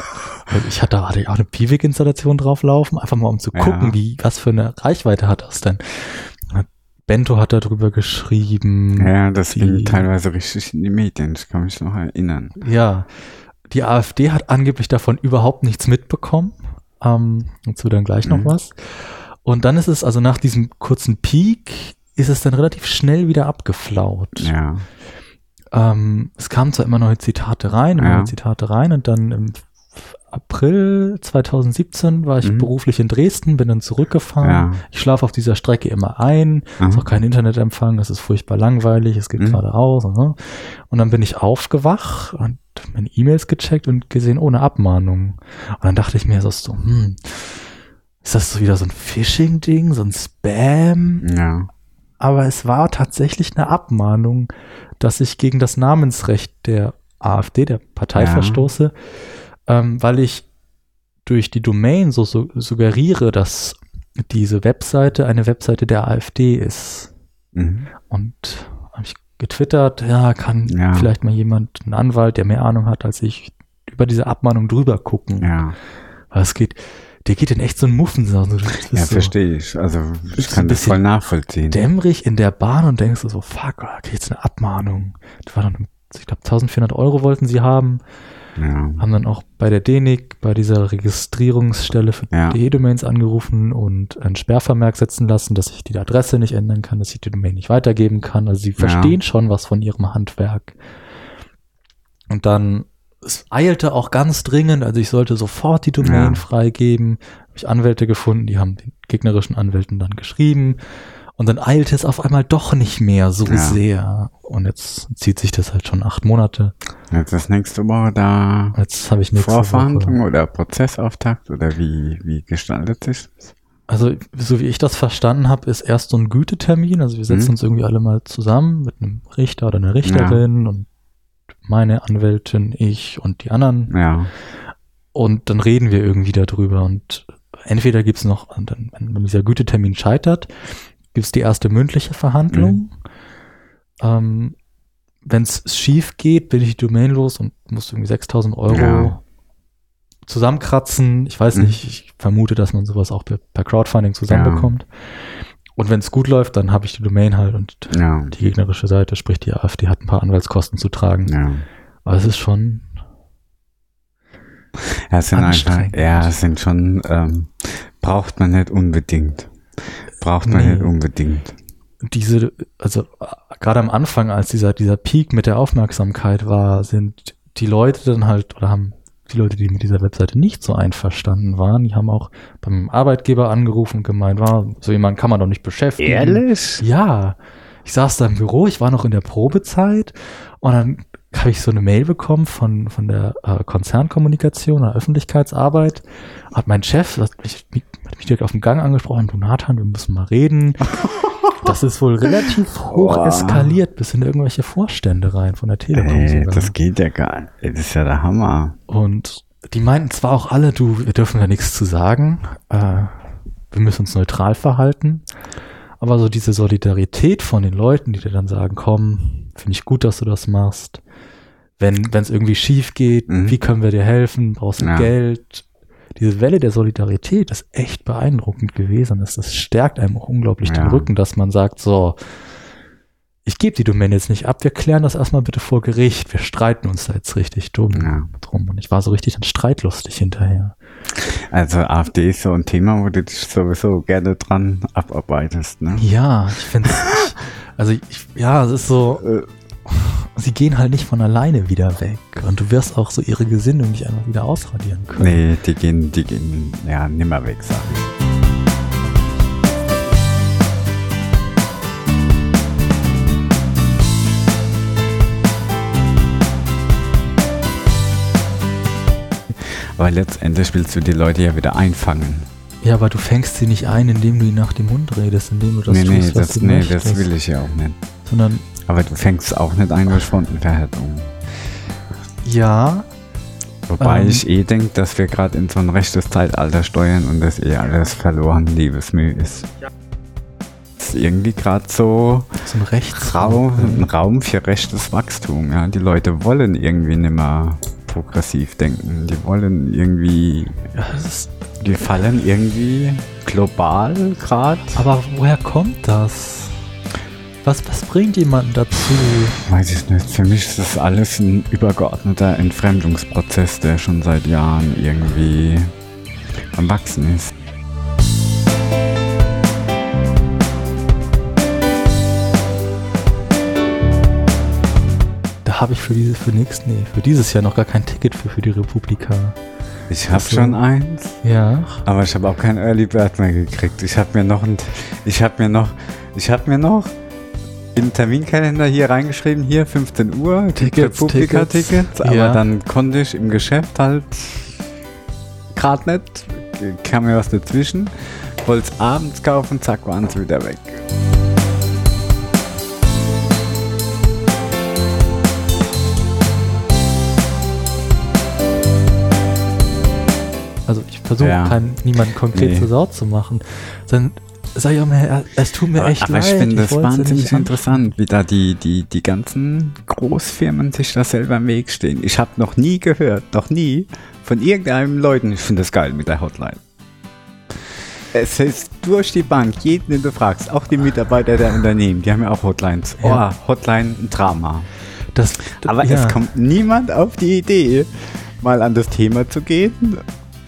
ich hatte, hatte ich auch eine Piwik-Installation drauflaufen, einfach mal um zu gucken, ja. wie, was für eine Reichweite hat das denn. Bento hat darüber geschrieben. Ja, das ging teilweise richtig in die Medien, ich kann mich noch erinnern. Ja, die AfD hat angeblich davon überhaupt nichts mitbekommen. Ähm, dazu dann gleich mhm. noch was. Und dann ist es, also nach diesem kurzen Peak, ist es dann relativ schnell wieder abgeflaut. Ja. Ähm, es kamen zwar immer neue Zitate rein, immer ja. neue Zitate rein und dann im April 2017 war ich mhm. beruflich in Dresden, bin dann zurückgefahren. Ja. Ich schlafe auf dieser Strecke immer ein. Mhm. Ist auch kein Internetempfang, es ist furchtbar langweilig, es geht mhm. gerade aus. Und, und dann bin ich aufgewacht und meine E-Mails gecheckt und gesehen ohne Abmahnung. Und dann dachte ich mir so, so hm, ist das so wieder so ein Phishing-Ding, so ein Spam? Ja. Aber es war tatsächlich eine Abmahnung, dass ich gegen das Namensrecht der AfD, der Partei ja. verstoße ähm, weil ich durch die Domain so, so suggeriere, dass diese Webseite eine Webseite der AfD ist. Mhm. Und habe ich getwittert, ja, kann ja. vielleicht mal jemand, ein Anwalt, der mehr Ahnung hat als ich, über diese Abmahnung drüber gucken. Ja. Weil es geht, der geht in echt so ein Muffen. So, ja, so, verstehe ich. Also ich kann das voll nachvollziehen. Dämmerig in der Bahn und denkst du so, fuck, okay, jetzt eine Abmahnung. Das war dann, ich glaube, 1400 Euro wollten sie haben. Ja. Haben dann auch bei der DENIC, bei dieser Registrierungsstelle für ja. DE-Domains angerufen und ein Sperrvermerk setzen lassen, dass ich die Adresse nicht ändern kann, dass ich die Domain nicht weitergeben kann. Also sie verstehen ja. schon was von ihrem Handwerk. Und dann, es eilte auch ganz dringend, also ich sollte sofort die Domain freigeben. Habe ich Anwälte gefunden, die haben den gegnerischen Anwälten dann geschrieben. Und dann eilte es auf einmal doch nicht mehr so ja. sehr. Und jetzt zieht sich das halt schon acht Monate. Jetzt ist nächste Woche da jetzt habe ich nächste Vorverhandlung Woche. oder Prozessauftakt oder wie, wie gestaltet sich das? Also, so wie ich das verstanden habe, ist erst so ein Gütetermin. Also wir setzen mhm. uns irgendwie alle mal zusammen mit einem Richter oder einer Richterin ja. und meine Anwältin, ich und die anderen. Ja. Und dann reden wir irgendwie darüber. Und entweder gibt's noch, dann, wenn dieser Gütetermin scheitert, gibt's die erste mündliche Verhandlung. Mhm. Ähm, wenn es schief geht, bin ich Domain los und muss irgendwie 6000 Euro ja. zusammenkratzen. Ich weiß mhm. nicht, ich vermute, dass man sowas auch per, per Crowdfunding zusammenbekommt. Ja. Und wenn es gut läuft, dann habe ich die Domain halt und ja. die gegnerische Seite, sprich die AfD, hat ein paar Anwaltskosten zu tragen. Ja. Aber es ist schon. Ja, es sind einfach, ja, es sind schon, ähm, braucht man nicht unbedingt. Braucht man nee. nicht unbedingt. Diese, also gerade am Anfang, als dieser, dieser Peak mit der Aufmerksamkeit war, sind die Leute dann halt, oder haben die Leute, die mit dieser Webseite nicht so einverstanden waren, die haben auch beim Arbeitgeber angerufen und gemeint, war, so jemand kann man doch nicht beschäftigen. Ehrlich? Ja. Ich saß da im Büro, ich war noch in der Probezeit und dann habe ich so eine Mail bekommen von, von der äh, Konzernkommunikation oder Öffentlichkeitsarbeit. Hat mein Chef, hat mich, hat mich direkt auf dem Gang angesprochen, du Nathan, wir müssen mal reden. Das ist wohl relativ hoch oh. eskaliert bis in irgendwelche Vorstände rein von der Telekom. Ey, das geht ja gar nicht. Das ist ja der Hammer. Und die meinten zwar auch alle, du, wir dürfen ja nichts zu sagen. Äh, wir müssen uns neutral verhalten. Aber so diese Solidarität von den Leuten, die dir dann sagen, komm, finde ich gut, dass du das machst. Wenn es irgendwie schief geht, mhm. wie können wir dir helfen? Brauchst du ja. Geld? diese Welle der Solidarität ist echt beeindruckend gewesen. Das, das stärkt einem auch unglaublich ja. den Rücken, dass man sagt, so, ich gebe die Domain jetzt nicht ab, wir klären das erstmal bitte vor Gericht. Wir streiten uns da jetzt richtig dumm ja. drum. Und ich war so richtig dann streitlustig hinterher. Also AfD ist so ein Thema, wo du dich sowieso gerne dran abarbeitest, ne? Ja, ich finde also ich, ja, es ist so, äh, sie gehen halt nicht von alleine wieder weg. Und du wirst auch so ihre Gesinnung nicht einfach wieder ausradieren können. Nee, die gehen, die gehen ja nimmer weg, sag ich. Weil letztendlich willst du die Leute ja wieder einfangen. Ja, aber du fängst sie nicht ein, indem du ihnen nach dem Mund redest, indem du das nee, tust, nee, was das, du nee, möchtest. das will ich ja auch nicht. Sondern aber du fängst auch nicht ein durch Frontenverhärtung. Ja. Wobei ähm, ich eh denke, dass wir gerade in so ein rechtes Zeitalter steuern und das eh alles verloren Liebesmühe ist. Ja. ist irgendwie gerade so, so ein, Rechtsraum, ein Raum für rechtes Wachstum. Ja? Die Leute wollen irgendwie nicht mehr progressiv denken. Die wollen irgendwie. Die fallen irgendwie global gerade. Aber woher kommt das? Was, was bringt jemanden dazu? Weiß ich nicht. Für mich ist das alles ein übergeordneter Entfremdungsprozess, der schon seit Jahren irgendwie am Wachsen ist. Da habe ich für dieses, für nächstes, nee, für dieses Jahr noch gar kein Ticket für, für die Republika. Ich habe schon eins. Ja. Aber ich habe auch kein Early Bird mehr gekriegt. Ich habe mir noch ein, ich habe mir noch, ich habe mir noch den Terminkalender hier reingeschrieben, hier 15 Uhr, Tickets, Publika-Tickets, Tickets, aber ja. dann konnte ich im Geschäft halt gerade nicht, kam mir was dazwischen, wollte es abends kaufen, zack, waren sie wieder weg. Also ich versuche ja. niemanden konkret nee. zur Sau zu machen, sondern sag ich auch mal, es tut mir echt aber leid. Aber ich finde das wahnsinnig interessant, wie da die, die, die ganzen Großfirmen sich da selber im Weg stehen. Ich habe noch nie gehört, noch nie von irgendeinem Leuten, ich finde das geil mit der Hotline. Es ist durch die Bank, jeden, den du fragst, auch die Mitarbeiter der Unternehmen, die haben ja auch Hotlines. Ja. Oh, Hotline, ein Drama. Das, aber ja. es kommt niemand auf die Idee, mal an das Thema zu gehen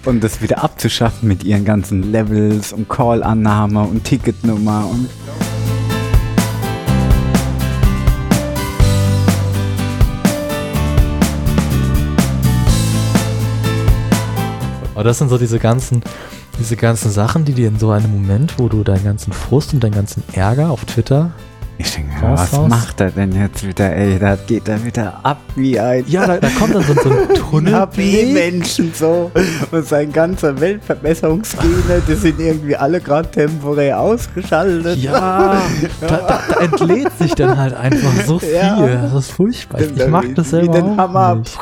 und das wieder abzuschaffen mit ihren ganzen Levels und Call-Annahme und Ticketnummer und. Aber das sind so diese ganzen, diese ganzen Sachen, die dir in so einem Moment, wo du deinen ganzen Frust und deinen ganzen Ärger auf Twitter Ich denke, was raus. macht er denn jetzt wieder, ey? Da geht er wieder ab wie ein. Ja, da, da kommt dann so, so ein Tunnel. wie Menschen so. Und sein ganzer Weltverbesserungsgene, die sind irgendwie alle gerade temporär ausgeschaltet. Ja, da, da, da, entlädt sich dann halt einfach so viel. Ja. Das ist furchtbar. Ich mag das selber. Wie den Hammer. Nicht